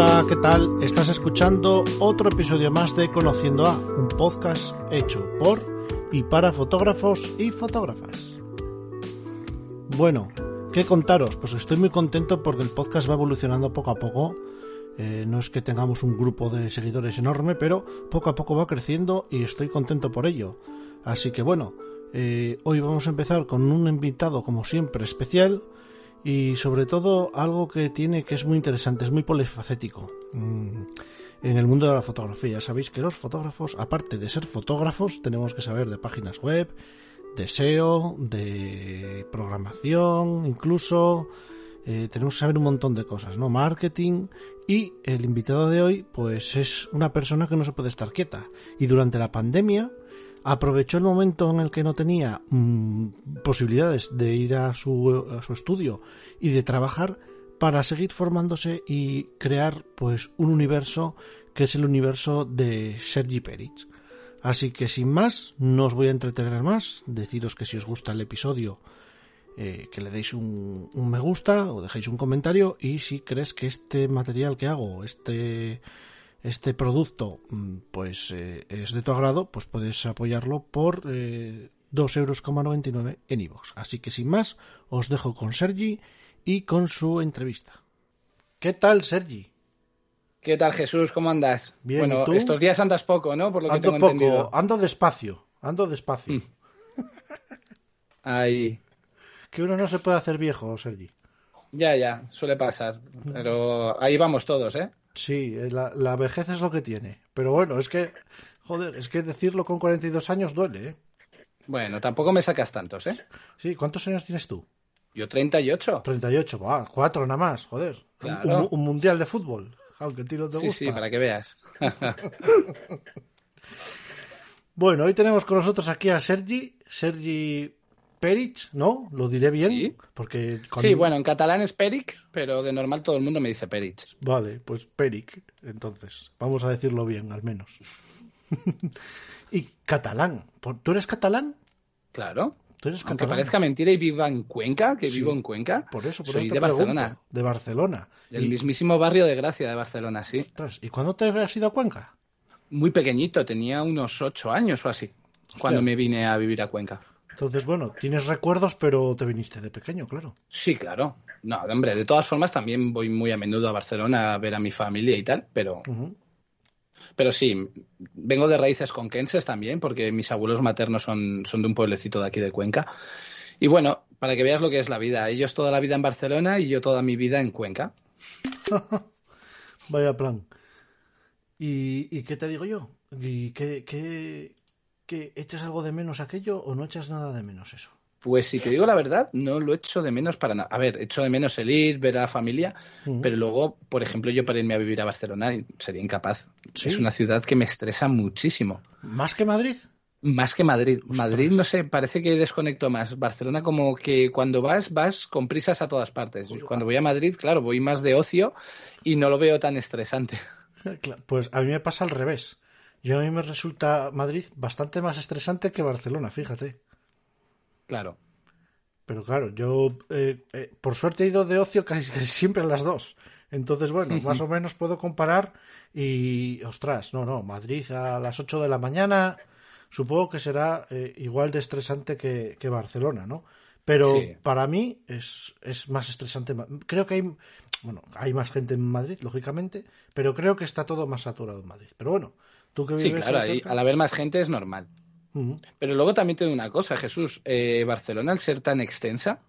Hola, ¿qué tal? Estás escuchando otro episodio más de Conociendo a, un podcast hecho por y para fotógrafos y fotógrafas. Bueno, ¿qué contaros? Pues estoy muy contento porque el podcast va evolucionando poco a poco. Eh, no es que tengamos un grupo de seguidores enorme, pero poco a poco va creciendo y estoy contento por ello. Así que bueno, eh, hoy vamos a empezar con un invitado como siempre especial y sobre todo algo que tiene que es muy interesante, es muy polifacético. Mm, en el mundo de la fotografía, sabéis que los fotógrafos, aparte de ser fotógrafos, tenemos que saber de páginas web, de SEO, de programación, incluso eh, tenemos que saber un montón de cosas, ¿no? Marketing y el invitado de hoy, pues es una persona que no se puede estar quieta y durante la pandemia aprovechó el momento en el que no tenía mm, posibilidades de ir a su, estudio y de trabajar para seguir formándose y crear pues un universo que es el universo de Sergi Peric. Así que sin más, no os voy a entretener más, deciros que si os gusta el episodio, eh, que le deis un, un, me gusta o dejéis un comentario y si crees que este material que hago, este este producto mm, pues eh, es de tu agrado, pues puedes apoyarlo por eh, 2,99 euros en iVoox. Así que sin más, os dejo con Sergi y con su entrevista. ¿Qué tal, Sergi? ¿Qué tal, Jesús? ¿Cómo andas? Bien, bueno, ¿y tú? estos días andas poco, ¿no? Por lo que Ando tengo poco, entendido. ando despacio, ando despacio. Mm. Ahí. Que uno no se puede hacer viejo, Sergi. Ya, ya, suele pasar. Pero ahí vamos todos, ¿eh? Sí, eh, la, la vejez es lo que tiene. Pero bueno, es que, joder, es que decirlo con 42 años duele, ¿eh? Bueno, tampoco me sacas tantos, ¿eh? Sí, ¿cuántos años tienes tú? Yo 38. 38, va, cuatro nada más, joder. Un- Claro. Un, un mundial de fútbol, aunque a ti no te Sí, gusta. sí, para que veas. Bueno, hoy tenemos con nosotros aquí a Sergi, Sergi Peric, ¿no? Lo diré bien, Sí. porque Sí, bueno, en catalán es Peric, pero de normal todo el mundo me dice Peric. Vale, pues Peric, entonces, vamos a decirlo bien, al menos. y catalán, ¿Por- ¿tú eres catalán? Claro. ¿Tú eres Aunque catalán? parezca mentira y viva en Cuenca, que Sí. vivo en Cuenca. Por eso, por Soy eso te de pregunto. Barcelona. De Barcelona. Del y, mismísimo barrio de Gracia de Barcelona, sí. ostras, ¿y cuándo te has ido a Cuenca? Muy pequeñito, tenía unos ocho años o así, cuando me vine a vivir a Cuenca. Entonces, bueno, tienes recuerdos, pero te viniste de pequeño, claro. Sí, claro. No, hombre, de todas formas también voy muy a menudo a Barcelona a ver a mi familia y tal, pero, pero sí, vengo de raíces conquenses también, porque mis abuelos maternos son, son de un pueblecito de aquí de Cuenca. Y bueno, para que veas lo que es la vida, ellos toda la vida en Barcelona y yo toda mi vida en Cuenca. Vaya plan. ¿Y, y qué te digo yo? ¿Y qué, qué, qué- echas algo de menos aquello o no echas nada de menos eso? Pues si te digo la verdad, no lo echo de menos para nada. A ver, echo de menos el ir, ver a la familia, pero luego, por ejemplo, yo para irme a vivir a Barcelona sería incapaz. ¿Sí? Es una ciudad que me estresa muchísimo. ¿Más que Madrid? Más que Madrid. Madrid, no sé, parece que desconecto más. Barcelona como que cuando vas, vas con prisas a todas partes. Cuando voy a Madrid, claro, voy más de ocio y no lo veo tan estresante. Pues a mí me pasa al revés. Yo a mí me resulta Madrid bastante más estresante que Barcelona, fíjate. Claro. Pero claro, yo eh, eh, por suerte he ido de ocio casi, casi siempre a las dos. Entonces, bueno, más o menos puedo comparar y, ostras, no, no, Madrid a las 8 de la mañana, supongo que será eh, igual de estresante que, que Barcelona, ¿no? Pero Sí. para mí es, es más estresante. Creo que hay, bueno, hay más gente en Madrid, lógicamente, pero creo que está todo más saturado en Madrid. Pero bueno, tú que Sí, claro, ahí al haber más gente es normal. Pero luego también te digo una cosa, Jesús. eh, Barcelona, al ser tan extensa,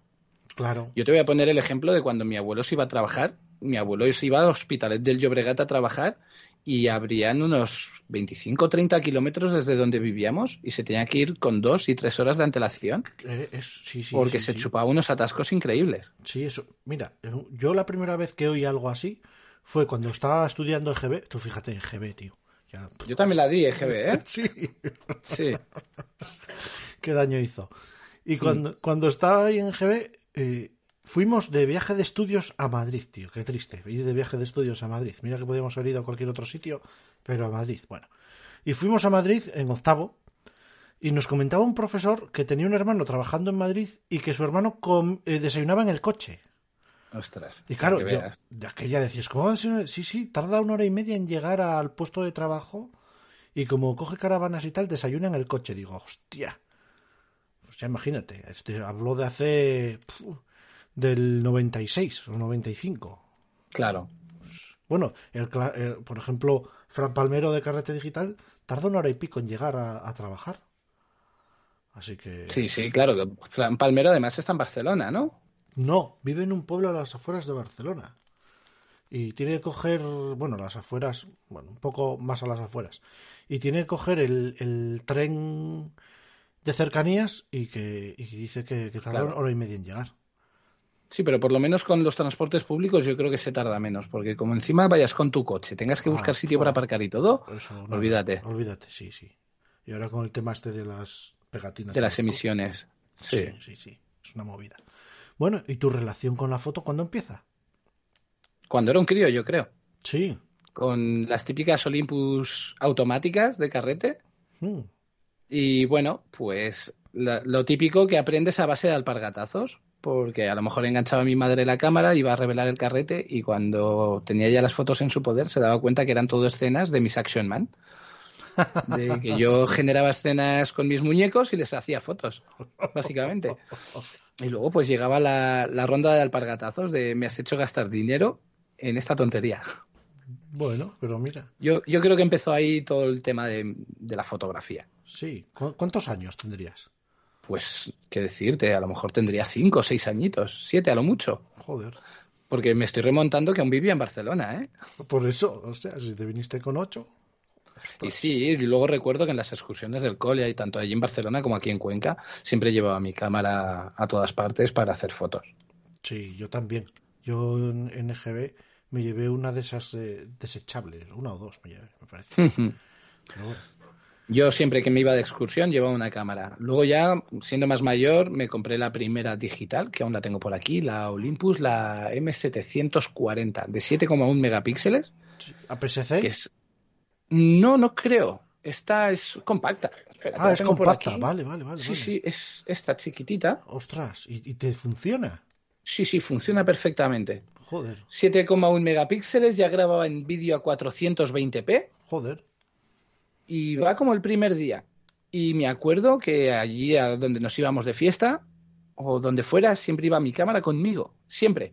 claro. yo te voy a poner el ejemplo de cuando mi abuelo se iba a trabajar. Mi abuelo se iba al Hospitalet del Llobregat a trabajar y habrían unos 25 o 30 kilómetros desde donde vivíamos y se tenía que ir con dos y tres horas de antelación Eh, es- sí, sí, porque sí, se chupaba unos atascos increíbles. Sí, eso. Mira, yo la primera vez que oí algo así fue cuando estaba estudiando EGB. Tú fíjate, EGB, tío. Ya, Yo también la di, EGB, ¿eh? Sí, Sí. qué daño hizo. Y cuando, cuando estaba ahí en EGB, eh, fuimos de viaje de estudios a Madrid, tío. Qué triste, ir de viaje de estudios a Madrid. Mira que podíamos haber ido a cualquier otro sitio, pero a Madrid, bueno. Y fuimos a Madrid en octavo. Y nos comentaba un profesor que tenía un hermano trabajando en Madrid y que su hermano com- eh, desayunaba en el coche. Ostras. Y claro, yo, de aquella decías, ¿cómo va a ser? Sí, sí, tarda una hora y media en llegar al puesto de trabajo y como coge caravanas y tal, desayuna en el coche. Digo, hostia. Pues ya imagínate, este habló de hace... pf, del 96 o 95. Claro. Bueno, el, cla- el- por ejemplo, Fran Palmero de Carrete Digital tarda una hora y pico en llegar a, a trabajar. Así que... Sí, sí, claro. Fran Palmero además está en Barcelona, ¿no? No, vive en un pueblo a las afueras de Barcelona. Y tiene que coger, bueno, las afueras, bueno, un poco más a las afueras. Y tiene que coger el, el tren de cercanías y que y dice que, que tarda Claro. hora y media en llegar. Sí, pero por lo menos con los transportes públicos yo creo que se tarda menos, porque como encima vayas con tu coche, tengas que Ah, buscar sitio para aparcar y todo, eso, olvídate Olvídate, sí, sí. Y ahora con el tema este de las pegatinas. de las emisiones. Sí. Sí, sí, sí. Es una movida. Bueno, ¿y tu relación con la foto cuándo empieza? Cuando era un crío, yo creo. Sí. Con las típicas Olympus automáticas de carrete. Mm. Y bueno, pues la- lo típico que aprendes a base de alpargatazos, porque a lo mejor enganchaba a mi madre la cámara, iba a revelar el carrete y cuando tenía ya las fotos en su poder se daba cuenta que eran todo escenas de mis Action Man. De que yo generaba escenas con mis muñecos y les hacía fotos, básicamente. Y luego pues llegaba la, la ronda de alpargatazos de me has hecho gastar dinero en esta tontería. Bueno, pero mira, Yo, yo creo que empezó ahí todo el tema de, de la fotografía. sí. ¿Cu- ¿Cuántos años tendrías? Pues, qué decirte, a lo mejor tendría cinco o seis añitos, siete a lo mucho. Joder. Porque me estoy remontando que aún vivía en Barcelona, ¿eh? Por eso, o sea, si te viniste con ocho. Y sí, y luego recuerdo que en las excursiones del cole, y tanto allí en Barcelona como aquí en Cuenca, siempre llevaba mi cámara a todas partes para hacer fotos. Sí, yo también. Yo en EGB me llevé una de esas eh, desechables, una o dos me llevé, me parece. Pero bueno. Yo siempre que me iba de excursión llevaba una cámara. Luego ya, siendo más mayor, me compré la primera digital, que aún la tengo por aquí, la Olympus, la M740, de 7,1 megapíxeles, ¿APS-C? que es... No, no creo. Esta es compacta. Espera, Ah, es compacta, vale, vale, vale. Sí, vale. sí, es esta chiquitita. Ostras, ¿y, y te funciona? Sí, sí, funciona perfectamente. Joder, 7,1 megapíxeles, ya grababa en vídeo a 420p joder. y va como el primer día. Y me acuerdo que allí a donde nos íbamos de fiesta o donde fuera, siempre iba mi cámara conmigo, siempre,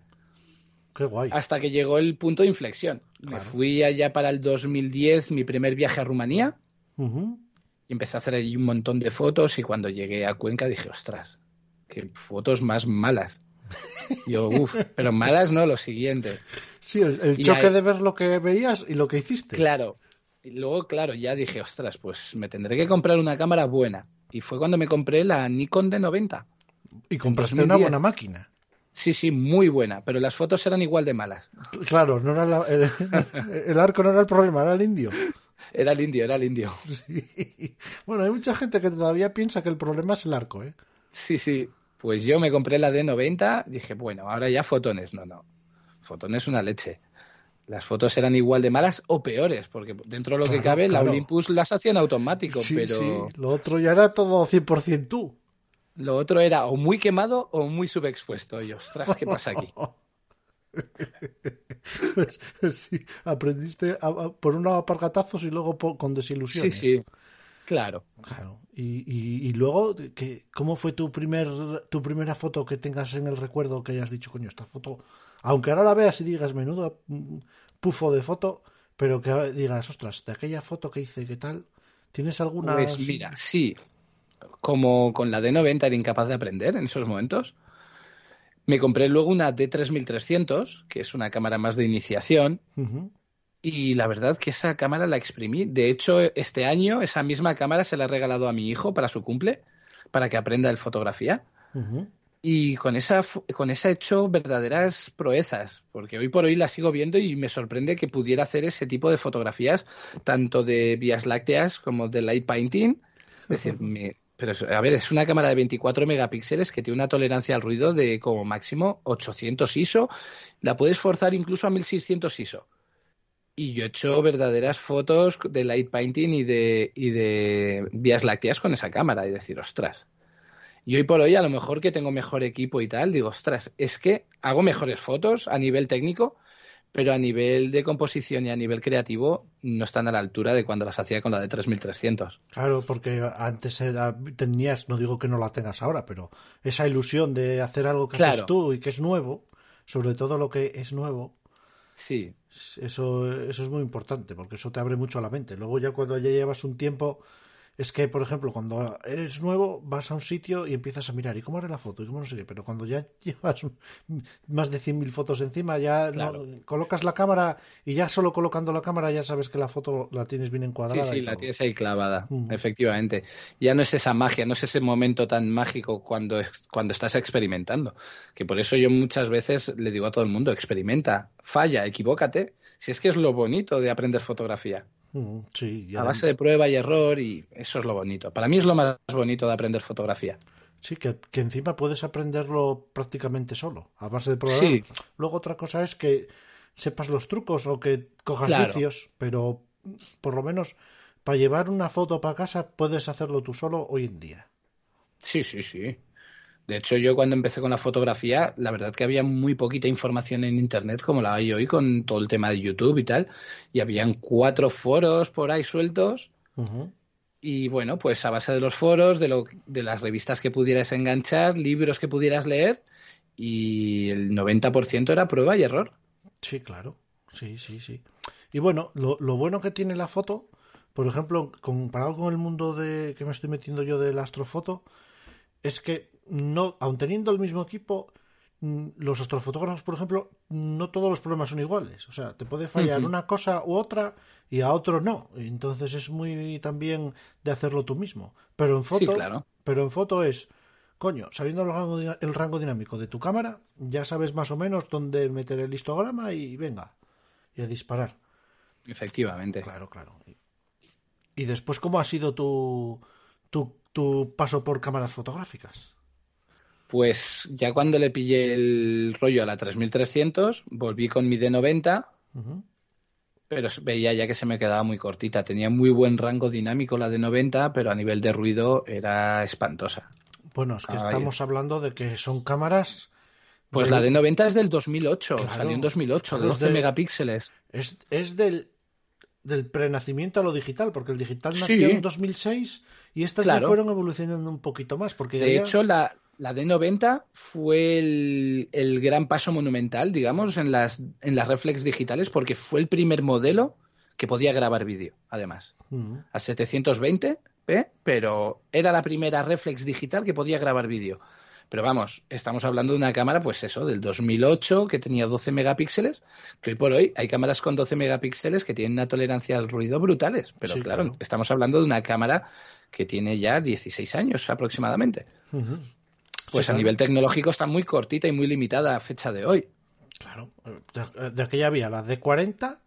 Qué guay. hasta que llegó el punto de inflexión. Me fui allá para el 2010, mi primer viaje a Rumanía, y empecé a hacer allí un montón de fotos y cuando llegué a Cuenca dije, ostras, qué fotos más malas. Yo, uff, pero malas no, lo siguiente. Sí, el, choque ahí- de ver lo que veías y lo que hiciste. Claro. Y luego, claro, ya dije, ostras, pues me tendré que comprar una cámara buena. Y fue cuando me compré la Nikon D90. Y compraste 2010. una buena máquina. Sí, sí, muy buena, pero las fotos eran igual de malas. Claro, no era la- el, el arco no era el problema, era el indio. Era el indio, era el indio. Sí. Bueno, hay mucha gente que todavía piensa que el problema es el arco, ¿eh? Sí, sí. Pues yo me compré la D90, dije, bueno, ahora ya fotones. No, no. Fotones una leche. Las fotos eran igual de malas o peores, porque dentro de lo que Claro, cabe, la. Olympus las hacía en automático, Sí, pero sí. Lo otro ya era todo 100% tú. Lo otro era o muy quemado o muy subexpuesto. Y ostras, ¿qué pasa aquí? Pues, sí, aprendiste a- a- por unos apargatazos y luego por- con Sí, desilusiones. sí. Claro. Claro. Y, y, y luego, ¿qué, ¿cómo fue tu primer tu primera foto que tengas en el recuerdo que hayas dicho, coño, esta foto, aunque ahora la veas y digas, menudo mm, pufo de foto, pero que ahora digas, ostras, de aquella foto que hice, ¿qué tal? ¿Tienes alguna? Pues mira, sí, como con la D90 era incapaz de aprender en esos momentos, me compré luego una D3300, que es una cámara más de iniciación, Ujú. y la verdad que esa cámara la exprimí. De hecho, este año esa misma cámara se la he regalado a mi hijo para su cumple, para que aprenda el fotografía. Ujú. Y con esa, con esa he hecho verdaderas proezas, porque hoy por hoy la sigo viendo y me sorprende que pudiera hacer ese tipo de fotografías, tanto de vías lácteas como de light painting. Es decir, me- pero a ver, es una cámara de 24 megapíxeles que tiene una tolerancia al ruido de como máximo 800 ISO. La puedes forzar incluso a 1600 ISO. Y yo he hecho verdaderas fotos de light painting y de, y de vías lácteas con esa cámara y decir, ostras. Y hoy por hoy, a lo mejor que tengo mejor equipo y tal, digo, ostras, es que hago mejores fotos a nivel técnico, pero a nivel de composición y a nivel creativo no están a la altura de cuando las hacía con la de 3300. Claro, porque antes tenías, no digo que no la tengas ahora, pero esa ilusión de hacer algo que haces tú y que es nuevo, sobre todo lo que es nuevo. Sí. Eso, eso es muy importante, porque eso te abre mucho la mente. Luego ya cuando ya llevas un tiempo es que, por ejemplo, cuando eres nuevo, vas a un sitio y empiezas a mirar, ¿y cómo haré la foto? ¿Y cómo no sé qué? Pero cuando ya llevas más de 100.000 fotos encima, ya colocas la cámara y ya solo colocando la cámara ya sabes que la foto la tienes bien encuadrada. Sí, sí, la tienes ahí clavada, mm. efectivamente. Ya no es esa magia, no es ese momento tan mágico cuando, cuando estás experimentando. Que por eso yo muchas veces le digo a todo el mundo, experimenta, falla, equivócate. Si es que es lo bonito de aprender fotografía. Sí, a base de prueba y error y eso es lo bonito. Para mí es lo más bonito de aprender fotografía. Sí, que, encima puedes aprenderlo prácticamente solo, a base de prueba. Sí. Luego otra cosa es que sepas los trucos o que cojas vicios, pero por lo menos para llevar una foto para casa puedes hacerlo tú solo hoy en día. Sí, sí, sí. De hecho, yo cuando empecé con la fotografía, la verdad que había muy poquita información en Internet como la hay hoy con todo el tema de YouTube y tal. Y habían cuatro foros por ahí sueltos. Y bueno, pues a base de los foros, de, lo, de las revistas que pudieras enganchar, libros que pudieras leer, y el 90% era prueba y error. Sí, claro. Sí, sí, sí. Y bueno, lo, lo bueno que tiene la foto, por ejemplo, comparado con el mundo de que me estoy metiendo yo de la astrofoto, es que no, aun teniendo el mismo equipo, mm, los astrofotógrafos, por ejemplo, no todos los problemas son iguales. O sea, te puede fallar una cosa u otra y a otro no. Entonces es muy también de hacerlo tú mismo. Pero en foto, pero en foto es, coño, sabiendo el rango, el rango dinámico de tu cámara, ya sabes más o menos dónde meter el histograma y venga, y a disparar. Efectivamente. Claro, claro. Y después, ¿cómo ha sido tu, tu, tu paso por cámaras fotográficas? Pues ya cuando le pillé el rollo a la 3300, volví con mi D90, pero veía ya que se me quedaba muy cortita. Tenía muy buen rango dinámico la D90, pero a nivel de ruido era espantosa. Bueno, es que estamos hablando de que son cámaras... Pues la D90 es del 2008, salió en 2008, de 12 megapíxeles. Es, es del, del prenacimiento a lo digital, porque el digital nació en 2006 y estas ya fueron evolucionando un poquito más. Porque de hecho, la, la D90 fue el, gran paso monumental, digamos, en las, en las reflex digitales, porque fue el primer modelo que podía grabar vídeo, además, mm. a 720p, pero era la primera reflex digital que podía grabar vídeo. Pero vamos, estamos hablando de una cámara, pues eso, del 2008, que tenía 12 megapíxeles, que hoy por hoy hay cámaras con 12 megapíxeles que tienen una tolerancia al ruido brutales. Pero claro, estamos hablando de una cámara que tiene ya 16 años aproximadamente. Pues a nivel tecnológico está muy cortita y muy limitada a fecha de hoy. Claro, de, aquella había la D40,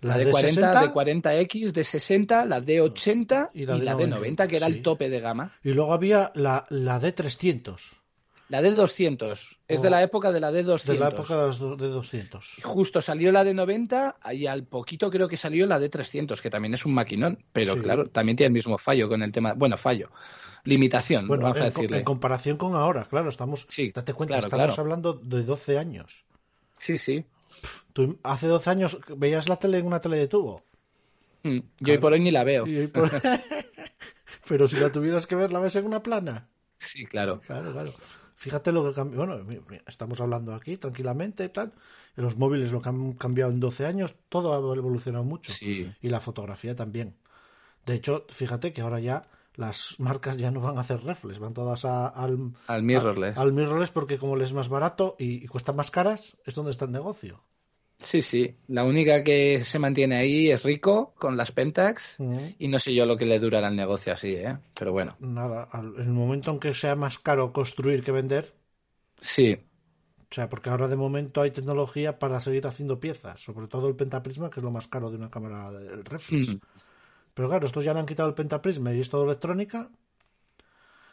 la, D40, D40X, D60, la D80 y la, D90, que era el tope de gama. Y luego había la, la D300. La D200. Es de la época de la D200. De la época de la D200. Justo salió la D90 y al poquito creo que salió la D300, que también es un maquinón. Pero claro, también tiene el mismo fallo con el tema. Bueno, fallo limitación, bueno, vamos a decirle. En comparación con ahora, claro, estamos. Sí, date cuenta, estamos hablando de 12 años. Sí, sí. ¿Tú hace 12 años veías la tele en una tele de tubo? Mm, yo hoy por hoy ni la veo. Pero si la tuvieras que ver, ¿la ves en una plana? Sí, claro. Claro, claro. Fíjate lo que cambió. Bueno, estamos hablando aquí tranquilamente, tal. Los móviles lo que han cambiado en 12 años, todo ha evolucionado mucho. Sí. Y la fotografía también. De hecho, fíjate que ahora ya las marcas ya no van a hacer reflex, van todas al, al mirrorless. al mirrorless porque como les es más barato y, cuesta más caras, es donde está el negocio. Sí, sí. La única que se mantiene ahí es Rico con las Pentax y no sé yo lo que le durará el negocio así, ¿eh? Pero bueno. Nada, en el momento en que sea más caro construir que vender. Sí. O sea, porque ahora de momento hay tecnología para seguir haciendo piezas, sobre todo el pentaprisma, que es lo más caro de una cámara de reflex. Mm. Pero claro, estos ya le han quitado el pentaprisma y es todo electrónica.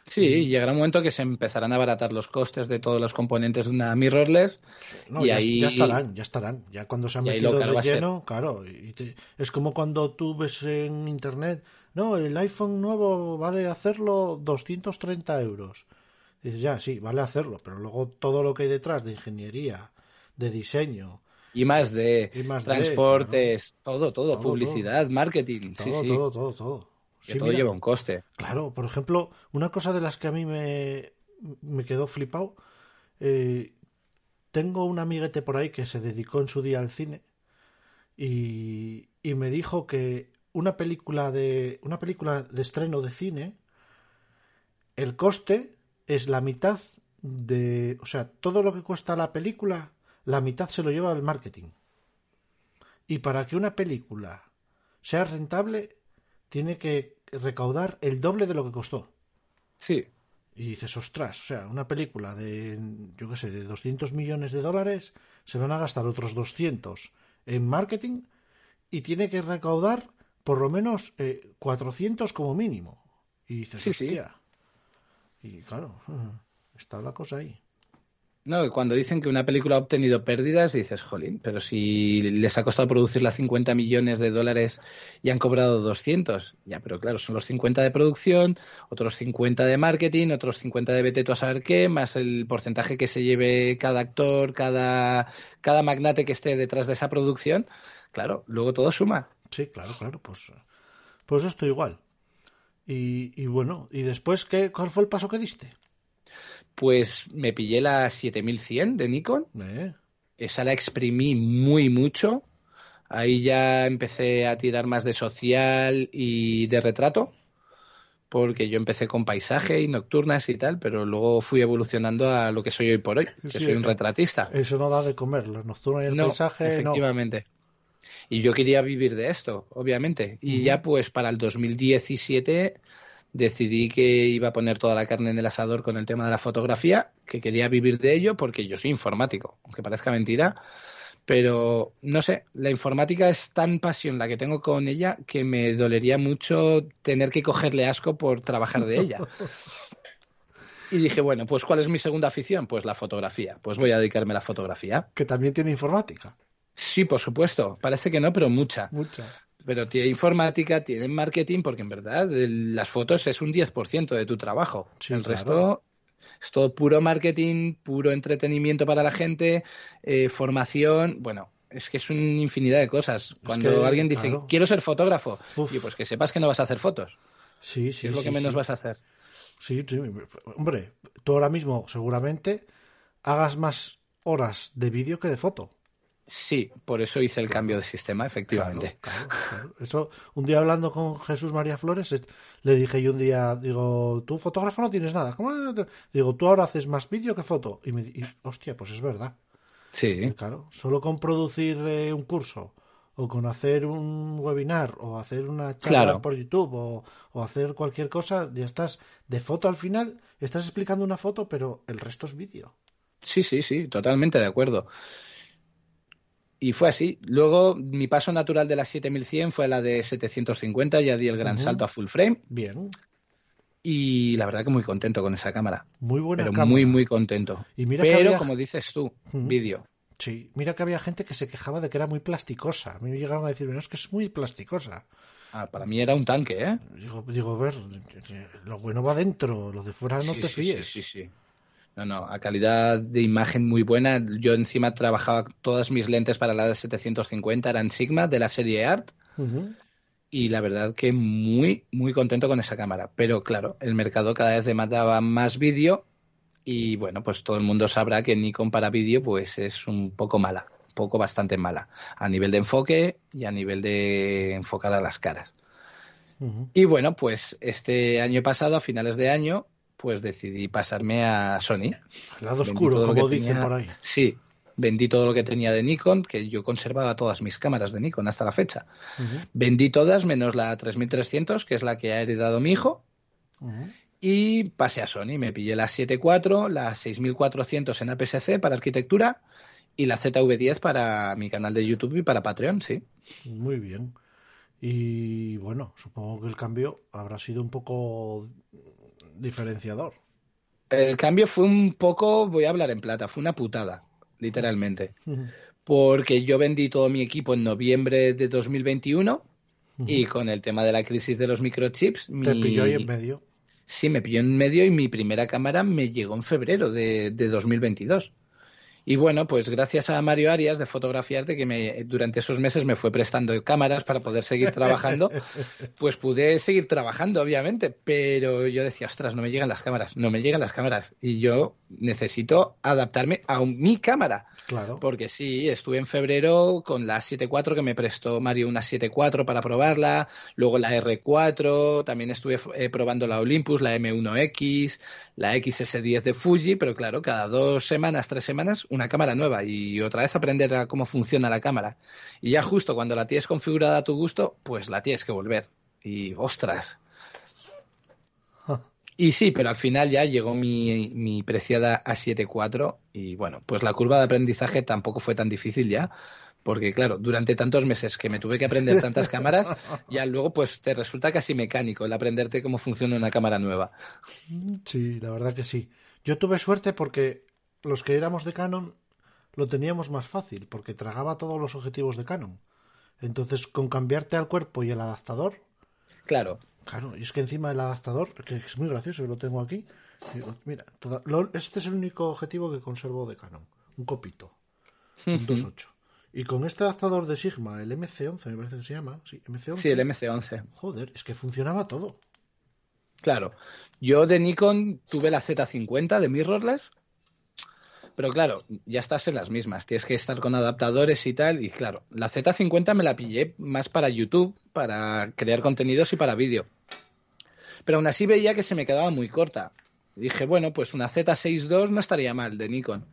Sí, llegará un momento que se empezarán a abaratar los costes de todos los componentes de una mirrorless y ya, ahí ya estarán, ya estarán, ya cuando se han metido de lleno, claro, es como cuando tú ves en internet no, el iPhone nuevo vale hacerlo 230 euros. dices, ya, sí, vale hacerlo, pero luego todo lo que hay detrás de ingeniería, de diseño, y más de Y más de, transportes, todo, todo, Todo, publicidad, marketing, todo, sí, sí, todo, todo, todo. Que Sí, todo mira, lleva un coste. Claro, por ejemplo, una cosa de las que a mí me, me quedó flipado, eh, tengo un amiguete por ahí que se dedicó en su día al cine y, y me dijo que una película de una película de estreno de cine, el coste es la mitad de, o sea, todo lo que cuesta la película, la mitad se lo lleva el marketing. Y para que una película sea rentable, tiene que recaudar el doble de lo que costó. Sí, Y dices, ostras, o sea, una película de, yo qué sé, de 200 millones de dólares, se van a gastar otros 200 en marketing y tiene que recaudar por lo menos eh, 400 como mínimo. Y dices, Sí, sí. Y claro, está la cosa ahí. No, cuando dicen que una película ha obtenido pérdidas, dices, jolín, pero si les ha costado producirla 50 millones de dólares y han cobrado 200, ya, pero claro, son los 50 de producción, otros 50 de marketing, otros 50 de vete a saber qué, más el porcentaje que se lleve cada actor, cada, cada magnate que esté detrás de esa producción. Claro, luego todo suma. Sí, claro, claro, pues, pues esto igual. Y, y bueno, ¿y después qué, cuál fue el paso que diste? Pues me pillé la 7100 de Nikon. Eh, Esa la exprimí muy mucho. Ahí ya empecé a tirar más de social y de retrato, porque yo empecé con paisaje y nocturnas y tal, pero luego fui evolucionando a lo que soy hoy por hoy, que Sí, soy un eh, retratista. Eso no da de comer, la nocturna y el No, paisaje, no. efectivamente. Y yo quería vivir de esto, obviamente. Y ya pues para el 2017 decidí que iba a poner toda la carne en el asador con el tema de la fotografía, que quería vivir de ello porque yo soy informático, aunque parezca mentira. Pero no sé, la informática es tan pasión la que tengo con ella que me dolería mucho tener que cogerle asco por trabajar de ella. Y dije, bueno, pues ¿cuál es mi segunda afición? Pues la fotografía. Pues voy a dedicarme a la fotografía. Que también tiene informática. Sí, por supuesto. Parece que no, pero mucha. Mucha. Pero tiene informática, tiene marketing, porque en verdad el- las fotos es un 10% de tu trabajo. Sí, el claro. resto es todo puro marketing, puro entretenimiento para la gente, eh, formación. Bueno, es que es una infinidad de cosas. Cuando que, alguien dice, claro. quiero ser fotógrafo, y pues que sepas que no vas a hacer fotos. Sí, sí, es lo sí, que menos sí. vas a hacer. Sí, sí. Hombre, tú ahora mismo seguramente hagas más horas de vídeo que de foto. Sí, por eso hice el cambio de sistema, efectivamente. Claro, claro, claro. Eso, un día hablando con Jesús María Flores, es- le dije yo un día, digo, tú fotógrafo no tienes nada. ¿Cómo no te-?" Digo, tú ahora haces más vídeo que foto. Y me y, hostia, pues es verdad. Sí, claro, solo con producir eh, un curso o con hacer un webinar o hacer una charla Claro. por YouTube o, o hacer cualquier cosa, ya estás de foto al final, estás explicando una foto, pero el resto es vídeo. sí, sí, sí, totalmente de acuerdo. Y fue así. Luego, mi paso natural de la 7100 fue la de 750, ya di el gran salto a full frame. Bien, Y la verdad que muy contento con esa cámara. muy buena pero cámara. muy, muy contento. Y mira pero, había- como dices tú, vídeo. Sí, mira que había gente que se quejaba de que era muy plasticosa. A mí me llegaron a decirme, no, es que es muy plasticosa. Ah, para mí era un tanque, ¿eh? Digo, digo, a ver, lo bueno va dentro, lo de fuera no Sí, te sí, fíes. Sí, sí, sí. No, no, a calidad de imagen muy buena. Yo encima trabajaba todas mis lentes para la de 750, eran Sigma de la serie Art. Y la verdad que muy, muy contento con esa cámara. Pero claro, el mercado cada vez demandaba más vídeo y bueno, pues todo el mundo sabrá que Nikon para vídeo pues es un poco mala, un poco bastante mala, a nivel de enfoque y a nivel de enfocar a las caras. Y bueno, pues este año pasado, a finales de año, pues decidí pasarme a Sony. El lado Vendí oscuro, como dicen tenía- por ahí. Sí, vendí todo lo que tenía de Nikon, que yo conservaba todas mis cámaras de Nikon hasta la fecha. Vendí todas menos la 3300, que es la que ha heredado mi hijo, y pasé a Sony. Me pillé la 7.4, la 6400 en APS-C para arquitectura y la ZV10 para mi canal de YouTube y para Patreon, sí. Muy bien. Y bueno, supongo que el cambio habrá sido un poco diferenciador. El cambio fue un poco, voy a hablar en plata, fue una putada, literalmente. Porque yo vendí todo mi equipo en noviembre de 2021 Y con el tema de la crisis de los microchips... Te pilló ahí en medio. Sí, me pilló en medio y mi primera cámara me llegó en febrero de, de 2022. Y bueno, pues gracias a Mario Arias de Fotografiarte, que me, durante esos meses me fue prestando cámaras para poder seguir trabajando, pues pude seguir trabajando, obviamente, pero yo decía, ostras, no me llegan las cámaras, no me llegan las cámaras. Y yo necesito adaptarme a mi cámara. Claro. Porque sí, estuve en febrero con la 7.4 que me prestó Mario una 7.4 para probarla, luego la R4, también estuve eh, probando la Olympus, la M1X, la XS10 de Fuji, pero claro, cada dos semanas, tres semanas una cámara nueva y otra vez aprender a cómo funciona la cámara. Y ya justo cuando la tienes configurada a tu gusto, pues la tienes que volver. Y ostras. Y sí, pero al final ya llegó mi, mi preciada A7 IV y bueno, pues la curva de aprendizaje tampoco fue tan difícil ya, porque claro, durante tantos meses que me tuve que aprender tantas cámaras, ya luego pues te resulta casi mecánico el aprenderte cómo funciona una cámara nueva. Sí, la verdad que sí. Yo tuve suerte porque los que éramos de Canon lo teníamos más fácil, porque tragaba todos los objetivos de Canon. Entonces, con cambiarte al cuerpo y el adaptador. Claro. Claro, y es que encima el adaptador, que es muy gracioso, lo tengo aquí. mira, este es el único objetivo que conservo de Canon. Un copito. Un 2.8. Y con este adaptador de Sigma, el MC11, me parece que se llama. Sí, MC11. Sí, el MC11. Joder, es que funcionaba todo. Claro. Yo de Nikon tuve la Z50 de mirrorless pero claro, ya estás en las mismas. Tienes que estar con adaptadores y tal. Y claro, la Z50 me la pillé más para YouTube, para crear contenidos y para vídeo. Pero aún así veía que se me quedaba muy corta. dije, bueno, pues una Z62 no estaría mal de Nikon.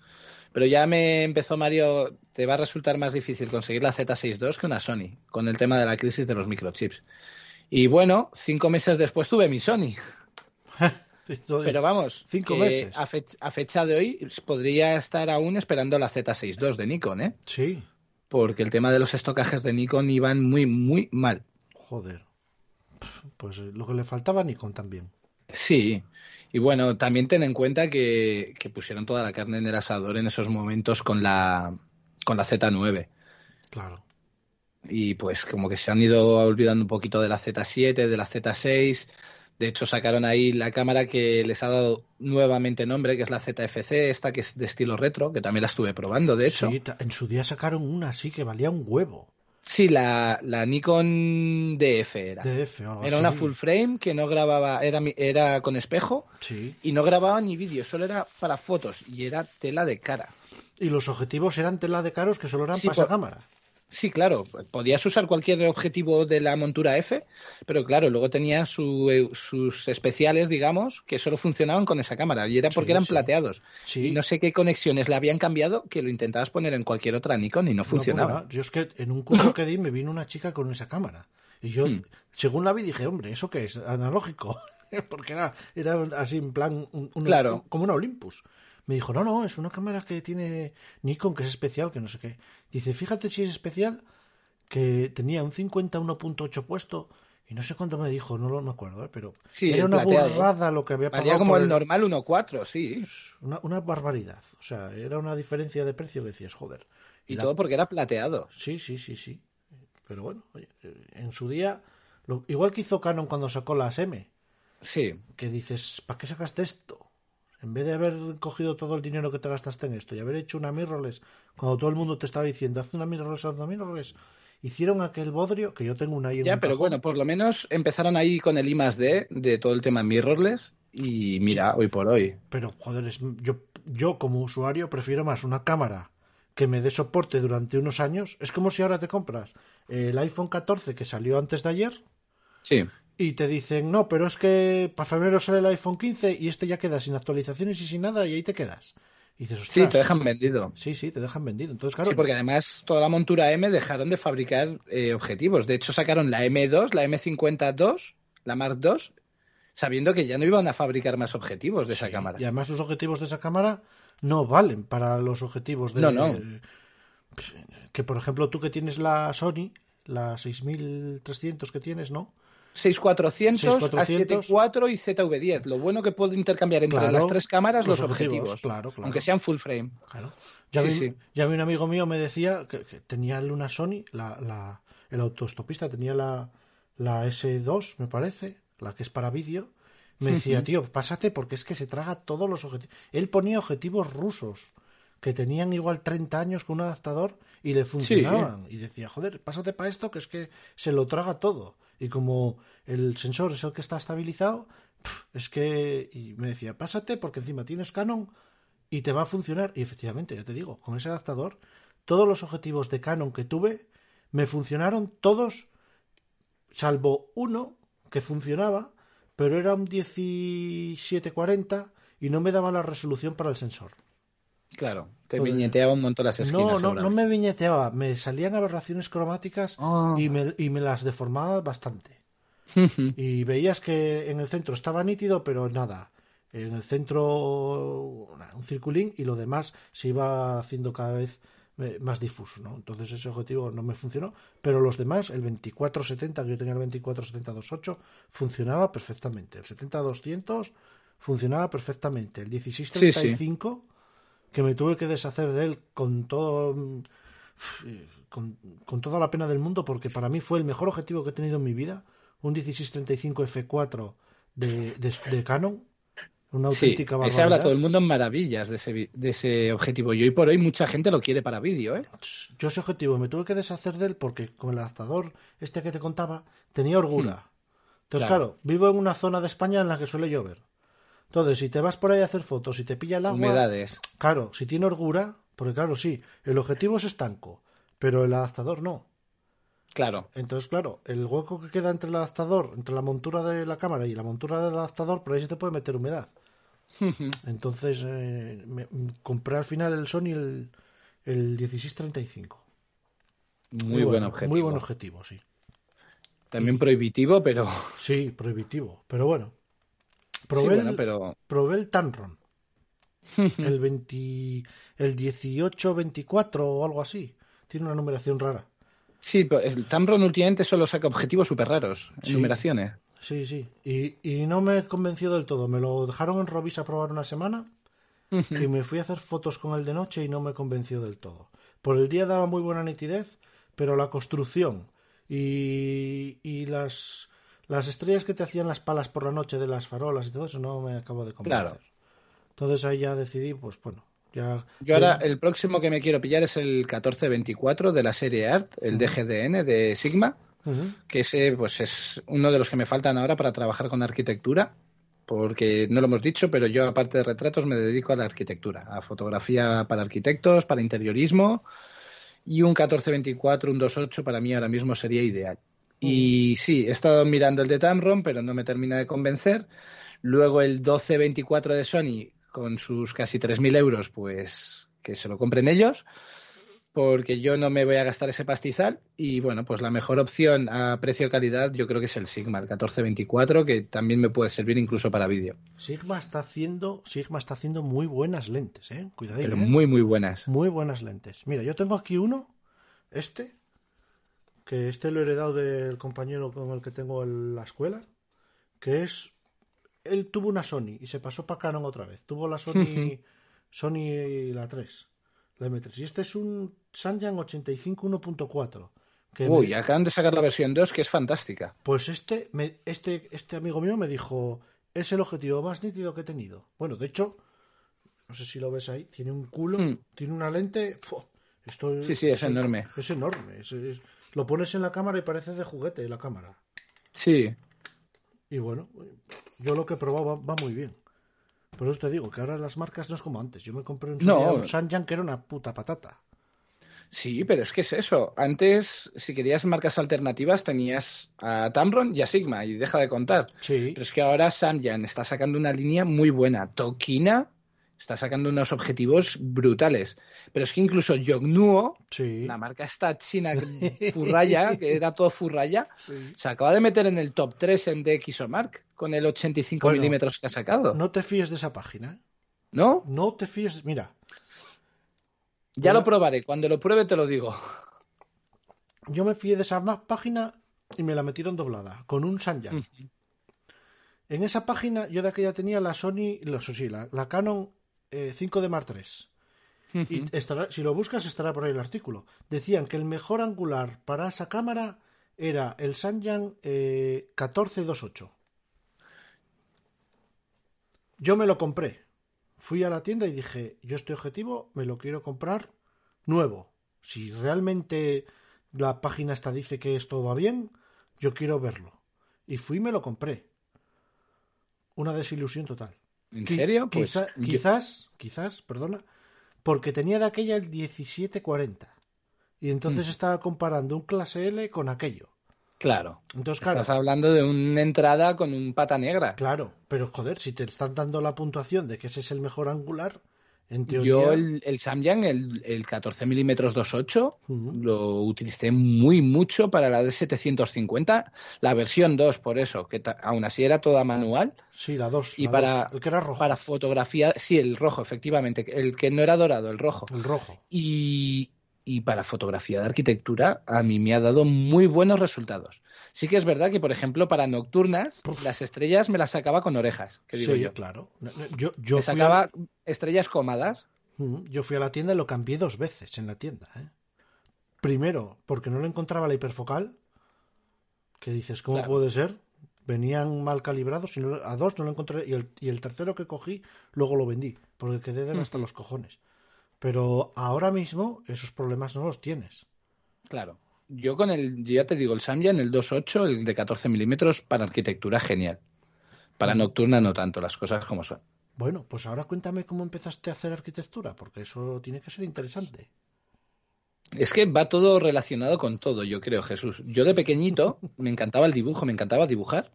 Pero ya me empezó Mario, te va a resultar más difícil conseguir la Z62 que una Sony, con el tema de la crisis de los microchips. Y bueno, cinco meses después tuve mi Sony. Pero vamos, cinco meses. A, fecha de hoy podría estar aún esperando la Z62 de Nikon, ¿eh? Sí. Porque el tema de los estocajes de Nikon iban muy, muy mal. Joder. Pues lo que le faltaba a Nikon también. Sí. Y bueno, también ten en cuenta que, que pusieron toda la carne en el asador en esos momentos con la, con la Z9. Claro. Y pues como que se han ido olvidando un poquito de la Z7, de la Z6 de hecho, sacaron ahí la cámara que les ha dado nuevamente nombre, que es la ZFC, esta que es de estilo retro, que también la estuve probando, de hecho. Sí, en su día sacaron una así que valía un huevo. Sí, la, la Nikon DF era. DF, era una full frame que no grababa, era, era con espejo sí. y no grababa ni vídeo, solo era para fotos y era tela de cara. Y los objetivos eran tela de caros que solo eran para esa cámara. Sí, claro, podías usar cualquier objetivo de la montura F, pero claro, luego tenía su, sus especiales, digamos, que solo funcionaban con esa cámara y era porque eran plateados. Y no sé qué conexiones le habían cambiado que lo intentabas poner en cualquier otra Nikon y no funcionaba. yo es que en un curso que di me vino una chica con esa cámara y yo, hmm. según la vi, dije, hombre, ¿eso qué es? Analógico. porque era, era así en plan, claro. como una Olympus. Me dijo, no, no, es una cámara que tiene Nikon, que es especial, que no sé qué. Dice, fíjate si es especial, que tenía un 51.8 puesto y no sé cuánto me dijo, no lo me acuerdo, ¿eh? pero sí, era una burrada lo que había pagado. como el, normal 1.4, sí. Una, una, barbaridad. O sea, era una diferencia de precio que decías, joder. Y, todo porque era plateado. Sí, sí, sí, sí. Pero bueno, en su día, igual que hizo Canon cuando sacó las M. Sí. Que dices, ¿para qué sacaste esto? En vez de haber cogido todo el dinero que te gastaste en esto y haber hecho una mirrorless, cuando todo el mundo te estaba diciendo, haz una mirrorless, haz una mirrorless, hicieron aquel bodrio que yo tengo una ahí en Ya, pero bueno, por lo menos empezaron ahí con el I más D de todo el tema mirrorless y mira, hoy por hoy. Pero joder, yo, yo como usuario prefiero más una cámara que me dé soporte durante unos años. Es como si ahora te compras el iPhone 14 que salió antes de ayer. Sí y te dicen, no, pero es que para febrero sale el iPhone 15 y este ya queda sin actualizaciones y sin nada y ahí te quedas. Y dices, sí, te dejan vendido. Sí, sí, te dejan vendido. Entonces, claro, sí, porque además toda la montura M dejaron de fabricar eh, objetivos. De hecho, sacaron la M2, la M52, la Mark II, sabiendo que ya no iban a fabricar más objetivos de esa cámara. Y además los objetivos de esa cámara no valen para los objetivos de... No, no. Que, por ejemplo, tú que tienes la Sony, la 6300 que tienes, ¿no? 6400, A74 y ZV10. Lo bueno que puedo intercambiar entre las tres cámaras los, objetivos, aunque sean full frame. Ya, vi, ya un amigo mío me decía que, tenía una Sony, la, la, el autostopista tenía la, la S2, me parece, la que es para vídeo, me decía, tío, pásate porque es que se traga todos los objetivos. Él ponía objetivos rusos que tenían igual 30 años con un adaptador y le funcionaban. Y decía, joder, pásate para esto que es que se lo traga todo. Y como el sensor es el que está estabilizado, es que... Me decía, pásate porque encima tienes Canon y te va a funcionar. Y efectivamente, ya te digo, con ese adaptador, todos los objetivos de Canon que tuve me funcionaron todos, salvo uno que funcionaba, pero era un 1740 y no me daba la resolución para el sensor. Claro, te viñeteaba un montón las esquinas. No, no, no me viñeteaba, me salían aberraciones cromáticas ah. y, me, y me las deformaba bastante. y veías que en el centro estaba nítido, pero nada. En el centro un circulín y lo demás se iba haciendo cada vez eh, más difuso, ¿no? Entonces ese objetivo no me funcionó, pero los demás, el 2470, que yo tenía el 2470-28, funcionaba perfectamente. El 70-200 funcionaba perfectamente. El 1635, que me tuve que deshacer de él con todo... Con, con, toda la pena del mundo, porque para mí fue el mejor objetivo que he tenido en mi vida, un 1635 F4 de, de, de Canon, una auténtica sí, Ese habla todo el mundo en maravillas de ese, de ese objetivo. Y hoy por hoy mucha gente lo quiere para vídeo, ¿eh? Yo ese objetivo me tuve que deshacer de él porque con el adaptador este que te contaba tenía orgura. Hmm. Entonces, claro. vivo en una zona de España en la que suele llover. Entonces, si te vas por ahí a hacer fotos y te pilla el agua... Humedades. Claro, si tiene orgura, porque claro, sí, el objetivo es estanco, pero el adaptador no. Claro. Entonces, claro, el hueco que queda entre el adaptador, entre la montura de la cámara y la montura del adaptador, por ahí se te puede meter humedad. Entonces eh, me, compré al final el Sony el, el 1635. Muy, buen objetivo. Muy buen objetivo, sí. También prohibitivo, pero. Sí, prohibitivo. Pero bueno. Probé, el, pero... probé el Tamron. el 20, el 1824 o algo así. Tiene una numeración rara. Sí, pero el Tamron últimamente solo saca objetivos súper raros, numeraciones. Sí, sí. Y, y no me convenció del todo. Me lo dejaron en Robis a probar una semana y me fui a hacer fotos con él de noche y no me convenció del todo. Por el día daba muy buena nitidez, pero la construcción y, y las, las estrellas que te hacían las palas por la noche de las farolas y todo eso no me acabo de convencer. Claro. Entonces ahí ya decidí, pues bueno, ya... Yo ahora el próximo que me quiero pillar es el 1424 de la serie Art, el DGDN de Sigma que ese pues es uno de los que me faltan ahora para trabajar con arquitectura, porque no lo hemos dicho, pero yo aparte de retratos me dedico a la arquitectura, a fotografía para arquitectos, para interiorismo, y un 1424, un 28 para mí ahora mismo sería ideal. Y sí, he estado mirando el de Tamron, pero no me termina de convencer. Luego el 1224 de Sony, con sus casi 3.000 euros, pues que se lo compren ellos porque yo no me voy a gastar ese pastizal y bueno, pues la mejor opción a precio-calidad yo creo que es el Sigma, el 1424, que también me puede servir incluso para vídeo. Sigma está haciendo, Sigma está haciendo muy buenas lentes, eh, cuidado. Pero ¿eh? muy muy buenas. Muy buenas lentes. Mira, yo tengo aquí uno, este, que este lo he heredado del compañero con el que tengo en la escuela, que es él tuvo una Sony y se pasó para Canon otra vez. Tuvo la Sony Sony la 3 la M3. Y este es un Sanyan 85 1.4. Uy, acaban de sacar la versión 2 que es fantástica. Pues este, este, este amigo mío me dijo, es el objetivo más nítido que he tenido. Bueno, de hecho, no sé si lo ves ahí, tiene un culo, hmm. tiene una lente... esto sí, sí, es, enorme. Es enorme. Lo pones en la cámara y parece de juguete la cámara. Sí. Y bueno, yo lo que he probado va muy bien. Por eso te digo que ahora las marcas no es como antes. Yo me compré un, no. Sanyan que era una puta patata. Sí, pero es que es eso. Antes, si querías marcas alternativas, tenías a Tamron y a Sigma, y deja de contar. Sí. Pero es que ahora Samyang está sacando una línea muy buena. Tokina está sacando unos objetivos brutales. Pero es que incluso Yognuo, la marca esta china Furraya, que era todo Furraya, se acaba de meter en el top 3 en DxOMark con el 85 milímetros que ha sacado. No te fíes de esa página. ¿No? No te fíes. Mira. Ya lo probaré. Cuando lo pruebe te lo digo. Yo me fié de esa página y me la metieron doblada con un Sanyan. En esa página yo de aquella tenía la Sony, la, la Canon 5 eh, de Mar 3. Y si lo buscas estará por ahí el artículo. Decían que el mejor angular para esa cámara era el Sanyan eh, 1428. Yo me lo compré. Fui a la tienda y dije, yo este objetivo me lo quiero comprar nuevo. Si realmente la página esta dice que esto va bien, yo quiero verlo. Y fui y me lo compré. Una desilusión total. ¿En Qui- serio? Pues quizá- yo- Quizás, quizás, perdona, porque tenía de aquella el 1740. Y entonces Mm. estaba comparando un clase L con aquello. Claro. Entonces, claro, Estás hablando de una entrada con un pata negra. claro, pero joder, si te están dando la puntuación de que ese es el mejor angular, en. Yo el, el Samyang, el, el 14 milímetros 2.8, Ujú. lo utilicé muy mucho para la de 750, la versión 2 por eso, que aún así era toda manual. Sí, la 2. Y para, el que era rojo. para fotografía, sí, el rojo, efectivamente, el que no era dorado, el rojo. El rojo. Y, y para fotografía de arquitectura a mí me ha dado muy buenos resultados. Sí que es verdad que, por ejemplo, para nocturnas, Uf. las estrellas me las sacaba con orejas, que digo sí, yo. claro. Yo, yo, me sacaba a, estrellas cómodas. Ujú, yo fui a la tienda y lo cambié dos veces en la tienda. ¿eh? Primero, porque no lo encontraba la hiperfocal. Que dices, ¿cómo Claro. puede ser? Venían mal calibrados y no- a dos no lo encontré. Y el, y el tercero que cogí, luego lo vendí. Porque quedé de hasta los cojones. Pero ahora mismo esos problemas no los tienes. Claro. Yo con el, ya te digo, el Samyang, el 2.8, el de 14 milímetros, para arquitectura, genial. Para nocturna no tanto, las cosas como son. Bueno, pues ahora cuéntame cómo empezaste a hacer arquitectura, porque eso tiene que ser interesante. Es que va todo relacionado con todo, yo creo, Jesús. Yo de pequeñito me encantaba el dibujo, me encantaba dibujar.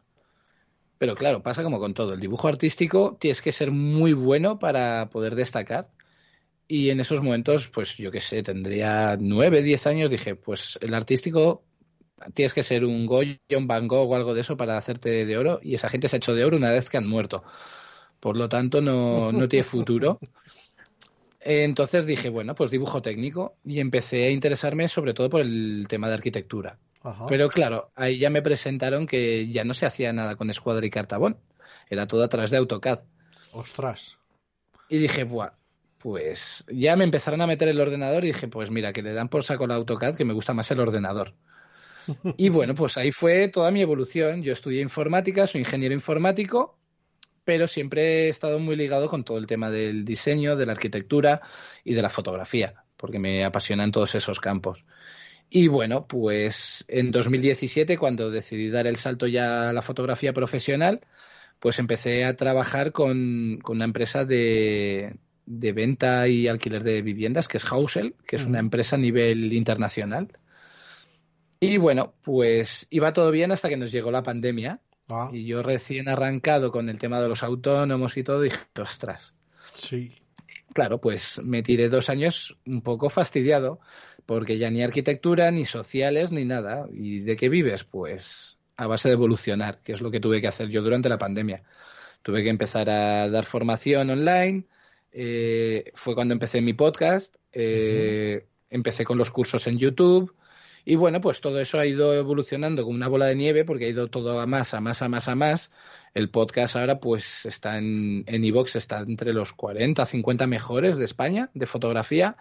Pero claro, pasa como con todo. El dibujo artístico tienes que ser muy bueno para poder destacar. Y en esos momentos, pues yo qué sé, tendría nueve, diez años, dije, pues el artístico tienes que ser un Goya, un Van Gogh o algo de eso para hacerte de oro. Y esa gente se ha hecho de oro una vez que han muerto. Por lo tanto, no, no tiene futuro. Entonces dije, bueno, pues dibujo técnico y empecé a interesarme sobre todo por el tema de arquitectura. Ajá. Pero claro, ahí ya me presentaron que ya no se hacía nada con escuadra y cartabón, era todo a través de AutoCAD. Ostras. Y dije, Buah, pues ya me empezaron a meter el ordenador y dije, pues mira, que le dan por saco el AutoCAD, que me gusta más el ordenador. Y bueno, pues ahí fue toda mi evolución. Yo estudié informática, soy ingeniero informático, pero siempre he estado muy ligado con todo el tema del diseño, de la arquitectura y de la fotografía, porque me apasionan todos esos campos. Y bueno, pues en 2017, cuando decidí dar el salto ya a la fotografía profesional, pues empecé a trabajar con, con una empresa de, de venta y alquiler de viviendas, que es Housel, que es una empresa a nivel internacional. Y bueno, pues iba todo bien hasta que nos llegó la pandemia. Ah, Y yo recién arrancado con el tema de los autónomos y todo, dije, ostras, sí. Claro, pues me tiré dos años un poco fastidiado, porque ya ni arquitectura, ni sociales, ni nada. ¿Y de qué vives? Pues a base de evolucionar, que es lo que tuve que hacer yo durante la pandemia. Tuve que empezar a dar formación online, eh, fue cuando empecé mi podcast, eh, empecé con los cursos en YouTube, y bueno, pues todo eso ha ido evolucionando como una bola de nieve, porque ha ido todo a más, a más, a más, a más. El podcast ahora pues está en en iVoox, está entre los 40, 50 mejores de España de fotografía.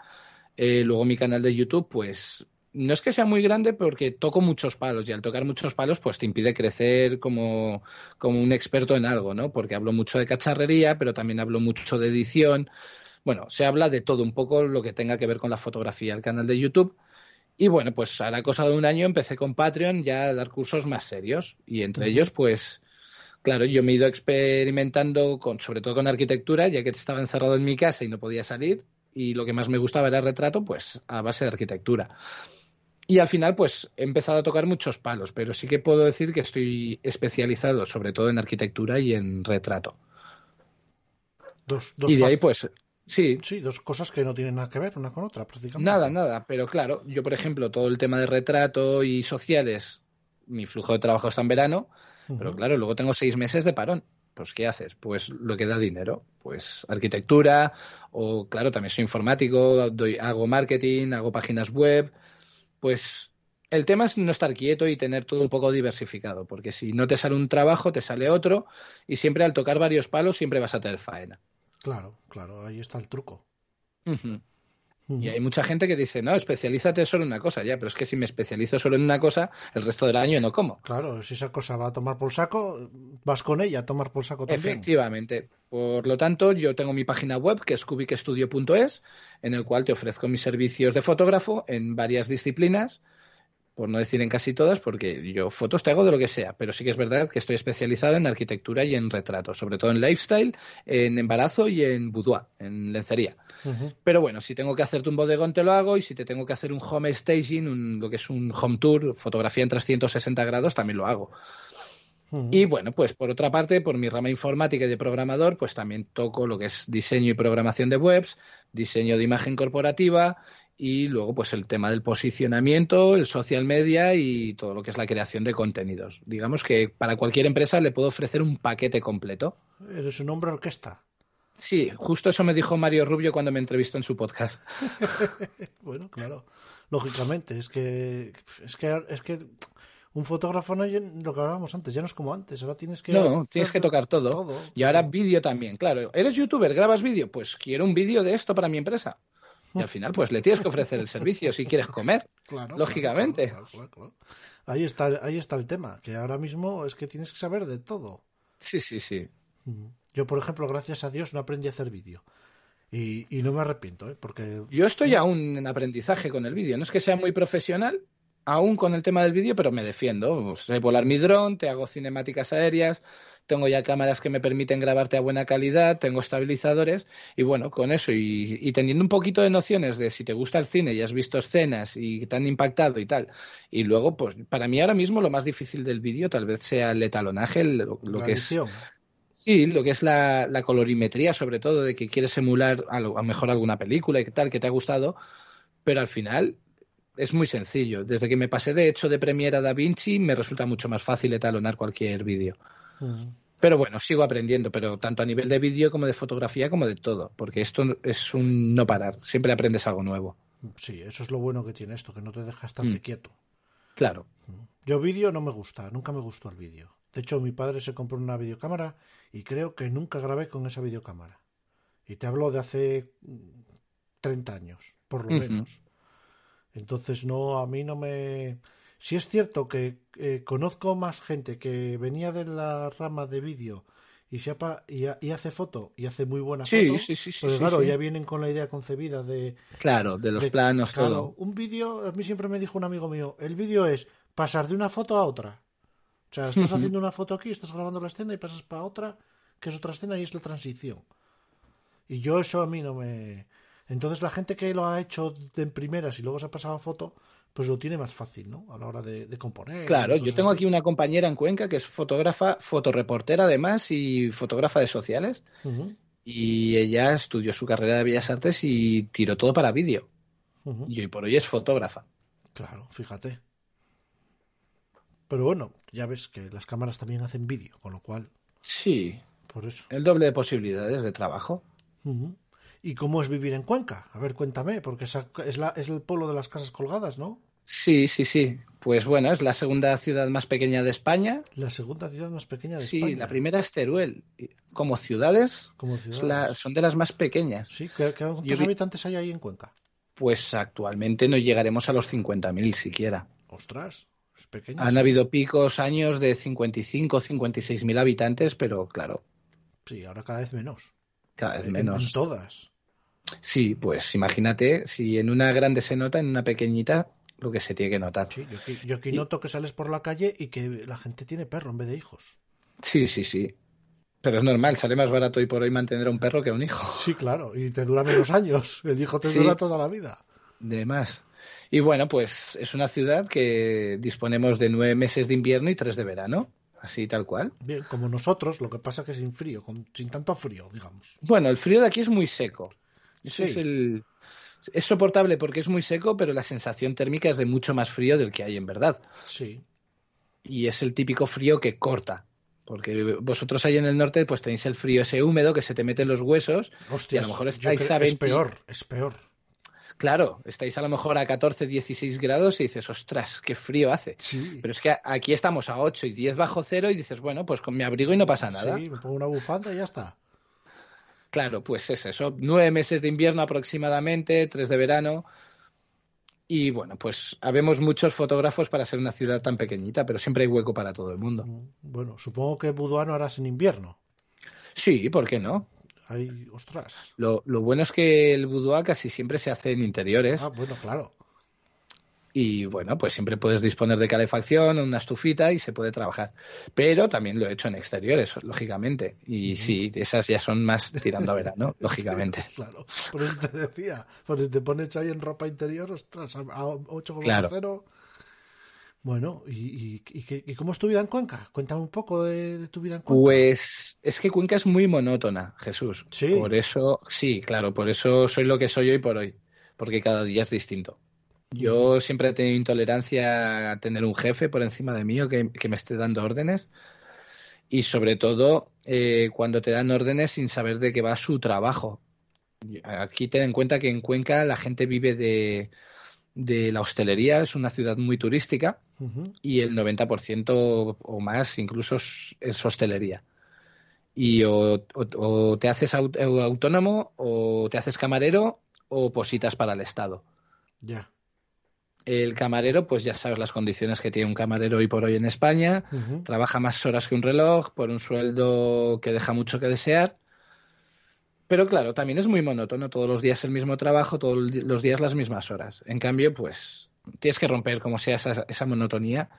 Eh, luego mi canal de YouTube pues no es que sea muy grande porque toco muchos palos y al tocar muchos palos pues te impide crecer como, como un experto en algo, ¿no? Porque hablo mucho de cacharrería, pero también hablo mucho de edición. Bueno, se habla de todo, un poco lo que tenga que ver con la fotografía, el canal de YouTube. Y bueno, pues a cosa de un año empecé con Patreon ya a dar cursos más serios. Y entre ellos, pues, claro, yo me he ido experimentando con, sobre todo con arquitectura, ya que estaba encerrado en mi casa y no podía salir. Y lo que más me gustaba era el retrato, pues a base de arquitectura. Y al final, pues he empezado a tocar muchos palos, pero sí que puedo decir que estoy especializado sobre todo en arquitectura y en retrato. Dos, dos Y de ahí, pues, sí, Sí, dos cosas que no tienen nada que ver una con otra, prácticamente. Nada, nada, pero claro, yo por ejemplo, todo el tema de retrato y sociales, mi flujo de trabajo está en verano, pero claro, luego tengo seis meses de parón. Pues, ¿qué haces? Pues lo que da dinero, pues arquitectura, o claro, también soy informático, doy, hago marketing, hago páginas web, pues el tema es no estar quieto y tener todo un poco diversificado, porque si no te sale un trabajo, te sale otro, y siempre al tocar varios palos, siempre vas a tener faena. Claro, claro, ahí está el truco. Y hay mucha gente que dice, no, especialízate solo en una cosa, ya, pero es que si me especializo solo en una cosa, el resto del año no como. Claro, si esa cosa va a tomar por saco, vas con ella a tomar por saco también. Efectivamente. Por lo tanto, yo tengo mi página web, que es cubicestudio.es, en el cual te ofrezco mis servicios de fotógrafo en varias disciplinas por no decir en casi todas, porque yo fotos te hago de lo que sea, pero sí que es verdad que estoy especializado en arquitectura y en retrato, sobre todo en lifestyle, en embarazo y en boudoir, en lencería. Pero bueno, si tengo que hacerte un bodegón te lo hago y si te tengo que hacer un home staging, lo que es un home tour, fotografía en 360 grados, también lo hago. Y bueno, pues por otra parte, por mi rama informática y de programador, pues también toco lo que es diseño y programación de webs, diseño de imagen corporativa, y luego pues el tema del posicionamiento, el social media y todo lo que es la creación de contenidos. Digamos que para cualquier empresa le puedo ofrecer un paquete completo. ¿Eres un hombre orquesta? Sí, justo eso me dijo Mario Rubio cuando me entrevistó en su podcast. bueno, claro, lógicamente, es que es que es que un fotógrafo no lo que hablábamos antes, ya no es como antes, ahora tienes que No, tienes que tocar todo. todo. Y ahora vídeo también, claro. ¿Eres youtuber? ¿Grabas vídeo? Pues quiero un vídeo de esto para mi empresa. Y al final, pues le tienes que ofrecer el servicio si quieres comer. lógicamente. ahí, está, ahí está el tema, que ahora mismo es que tienes que saber de todo. Sí, sí, sí. Yo, por ejemplo, gracias a Dios no aprendí a hacer vídeo. Y, y, no me arrepiento, ¿eh? porque... Yo estoy aún en aprendizaje con el vídeo. No es que sea muy profesional, aún con el tema del vídeo, pero me defiendo. Sé volar mi dron, te hago cinemáticas aéreas, tengo ya cámaras que me permiten grabarte a buena calidad, tengo estabilizadores y bueno, con eso y, teniendo un poquito de nociones de si te gusta el cine y has visto escenas y te han impactado y tal. Y luego, pues para mí ahora mismo lo más difícil del vídeo tal vez sea el etalonaje, lo, que es... Sí, lo que es la, colorimetría, sobre todo, de que quieres emular a lo mejor alguna película y tal, que te ha gustado, pero al final es muy sencillo. Desde que me pasé de hecho de Premiere a Da Vinci, me resulta mucho más fácil etalonar cualquier vídeo. Pero bueno, sigo aprendiendo, pero tanto a nivel de vídeo como de fotografía como de todo, porque esto es un no parar, siempre aprendes algo nuevo. Sí, eso es lo bueno que tiene esto, que no te deja estar mm. quieto. Claro. Yo vídeo no me gusta, nunca me gustó el vídeo. De hecho, mi padre se compró una videocámara y creo que nunca grabé con esa videocámara. Y te hablo de hace 30 años, por lo menos. Entonces, no, a mí no me si es cierto que eh, conozco más gente que venía de la rama de vídeo y, se y, hace foto y hace muy buena sí, foto. Sí, sí, sí. Pues claro, ya vienen con la idea concebida de. Claro, de los planos, todo. Un vídeo, a mí siempre me dijo un amigo mío: el vídeo es pasar de una foto a otra. O sea, estás haciendo una foto aquí, estás grabando la escena y pasas para otra, que es otra escena y es la transición. Y yo eso a mí no me. Entonces la gente que lo ha hecho en primeras y luego se ha pasado a foto, pues lo tiene más fácil, ¿no? A la hora de, componer. Claro, yo tengo aquí una compañera en Cuenca que es fotógrafa, fotoreportera además y fotógrafa de sociales. Y ella estudió su carrera de Bellas Artes y tiró todo para vídeo. Y hoy por hoy es fotógrafa. Claro, fíjate. Pero bueno, ya ves que las cámaras también hacen vídeo, con lo cual. Sí. Por eso. El doble de posibilidades de trabajo. ¿Y cómo es vivir en Cuenca? A ver, cuéntame, porque es, la, es el polo de las casas colgadas, ¿no? Sí, sí, sí. Pues bueno, es la segunda ciudad más pequeña de España. La segunda ciudad más pequeña de España. Sí, la primera es Teruel. Como ciudades, Como ciudades. son de las más pequeñas. Sí, ¿cuántos habitantes hay ahí en Cuenca? Pues actualmente no llegaremos a los 50.000 siquiera. Ostras, es pequeña. Han habido picos años de 55, 56.000 habitantes, pero claro. Sí, ahora cada vez menos. Cada vez menos. En todas. Sí, pues imagínate, si en una grande se nota, en una pequeñita lo que se tiene que notar. Sí, yo aquí, noto que sales por la calle y que la gente tiene perro en vez de hijos. Sí, sí, sí. Pero es normal, sale más barato hoy por hoy mantener a un perro que a un hijo. Sí, claro, y te dura menos años. El hijo te dura toda la vida. De más. Y bueno, pues es una ciudad que disponemos de nueve meses de invierno y tres de verano. Así tal cual. Bien, como nosotros, lo que pasa que sin frío, sin tanto frío, digamos. Bueno, el frío de aquí es muy seco es el. Es soportable porque es muy seco, pero la sensación térmica es de mucho más frío del que hay en verdad. Sí. Y es el típico frío que corta. Porque vosotros ahí en el norte pues tenéis el frío ese húmedo que se te mete en los huesos y a lo mejor estáis a Es peor, es peor. Claro, estáis a lo mejor a 14, 16 grados y dices, ostras, qué frío hace. Sí. Pero es que aquí estamos a 8 y 10 bajo cero y dices, bueno, pues con mi abrigo y no pasa nada. Sí, me pongo una bufanda y ya está. Claro, pues es eso. Nueve meses de invierno aproximadamente, tres de verano. Y bueno, pues habemos muchos fotógrafos para ser una ciudad tan pequeñita, pero siempre hay hueco para todo el mundo. Bueno, supongo que Buduano harás en invierno. Sí, ¿por qué no? Ay, ostras. Lo, lo bueno es que el boudoir casi siempre se hace en interiores. Ah, bueno, claro. Y bueno, pues siempre puedes disponer de calefacción, una estufita y se puede trabajar. Pero también lo he hecho en exteriores, lógicamente. Y sí, esas ya son más tirando a verano, lógicamente. Claro, por eso te decía. Pues si te pones ahí en ropa interior, ostras, a 8,0. Claro. Bueno, ¿y, y, y, cómo es tu vida en Cuenca? Cuéntame un poco de, de, tu vida en Cuenca. Pues es que Cuenca es muy monótona, Jesús. Sí. Por eso, sí, claro, por eso soy lo que soy hoy por hoy. Porque cada día es distinto. Yo siempre he tenido intolerancia a tener un jefe por encima de mí o que, que me esté dando órdenes. Y sobre todo eh, cuando te dan órdenes sin saber de qué va su trabajo. Aquí ten en cuenta que en Cuenca la gente vive de, de la hostelería, es una ciudad muy turística uh -huh. y el 90% o más incluso es, hostelería. Y o, o, o, te haces autónomo o te haces camarero o positas para el Estado. Ya. El camarero, pues ya sabes las condiciones que tiene un camarero hoy por hoy en España. Uh -huh. Trabaja más horas que un reloj por un sueldo que deja mucho que desear. Pero claro, también es muy monótono. Todos los días el mismo trabajo, todos los días las mismas horas. En cambio, pues tienes que romper como sea esa, esa monotonía.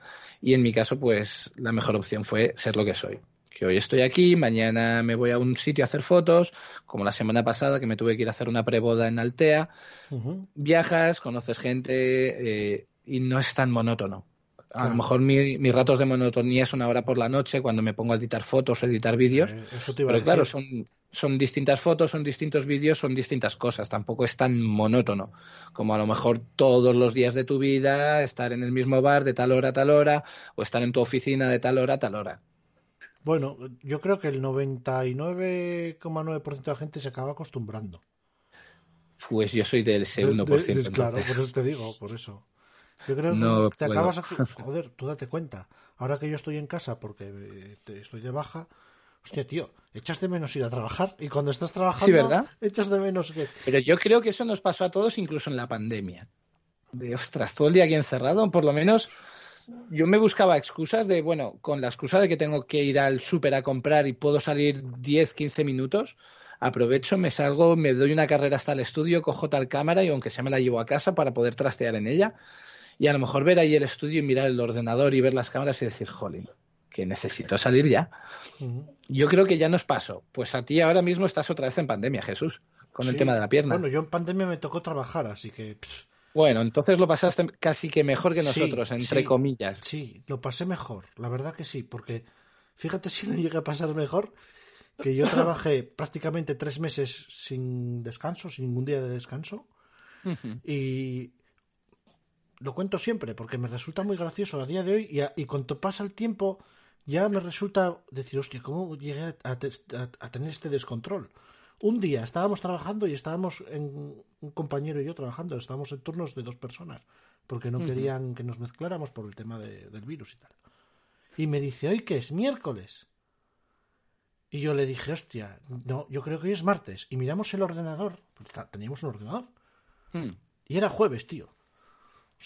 Y en mi caso, pues la mejor opción fue ser lo que soy que hoy estoy aquí, mañana me voy a un sitio a hacer fotos, como la semana pasada que me tuve que ir a hacer una preboda en Altea. Uh -huh. Viajas, conoces gente eh, y no es tan monótono. A claro. lo mejor mi, mis ratos de monotonía es una hora por la noche cuando me pongo a editar fotos o editar vídeos. Eh, pero claro, son, son distintas fotos, son distintos vídeos, son distintas cosas. Tampoco es tan monótono como a lo mejor todos los días de tu vida estar en el mismo bar de tal hora a tal hora o estar en tu oficina de tal hora a tal hora. Bueno, yo creo que el 99,9% de la gente se acaba acostumbrando. Pues yo soy del ese 1%. De, de, claro, por eso te digo, por eso. Yo creo no que te puedo. acabas. Joder, tú date cuenta. Ahora que yo estoy en casa porque estoy de baja, hostia, tío, echas de menos ir a trabajar y cuando estás trabajando, sí, ¿verdad? echas de menos que. Pero yo creo que eso nos pasó a todos, incluso en la pandemia. De ostras, todo el día aquí encerrado, por lo menos yo me buscaba excusas de, bueno, con la excusa de que tengo que ir al súper a comprar y puedo salir 10, 15 minutos, aprovecho, me salgo, me doy una carrera hasta el estudio, cojo tal cámara y aunque sea me la llevo a casa para poder trastear en ella y a lo mejor ver ahí el estudio y mirar el ordenador y ver las cámaras y decir, jolín, que necesito salir ya. Uh -huh. Yo creo que ya nos pasó. Pues a ti ahora mismo estás otra vez en pandemia, Jesús, con sí. el tema de la pierna. Bueno, yo en pandemia me tocó trabajar, así que... Pff. Bueno, entonces lo pasaste casi que mejor que nosotros, sí, entre sí, comillas. Sí, lo pasé mejor, la verdad que sí, porque fíjate si no llegué a pasar mejor, que yo trabajé prácticamente tres meses sin descanso, sin ningún día de descanso, uh -huh. y lo cuento siempre, porque me resulta muy gracioso a día de hoy, y, a, y cuando pasa el tiempo ya me resulta decir, hostia, ¿cómo llegué a, a, a tener este descontrol? Un día estábamos trabajando y estábamos en un compañero y yo trabajando, estábamos en turnos de dos personas, porque no uh -huh. querían que nos mezcláramos por el tema de, del virus y tal. Y me dice, hoy que es miércoles. Y yo le dije, hostia, no, yo creo que hoy es martes. Y miramos el ordenador, teníamos un ordenador. Hmm. Y era jueves, tío.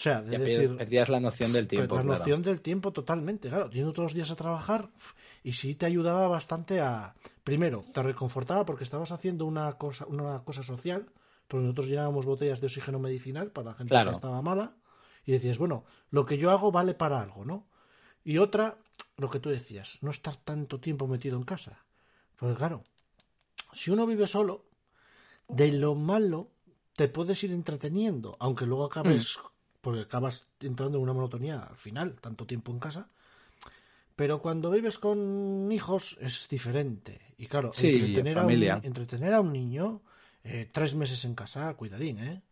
O sea, de ya decir, perdías la noción del tiempo. La claro. noción del tiempo totalmente, claro. Yendo todos los días a trabajar y sí te ayudaba bastante a... Primero, te reconfortaba porque estabas haciendo una cosa, una cosa social, porque nosotros llenábamos botellas de oxígeno medicinal para la gente claro. que estaba mala y decías, bueno, lo que yo hago vale para algo, ¿no? Y otra, lo que tú decías, no estar tanto tiempo metido en casa. Porque claro, si uno vive solo, de lo malo te puedes ir entreteniendo, aunque luego acabes, mm. Porque acabas entrando en una monotonía al final, tanto tiempo en casa. Pero cuando vives con hijos es diferente. Y claro, sí, entretener, a un, entretener a un niño eh, tres meses en casa, cuidadín, ¿eh?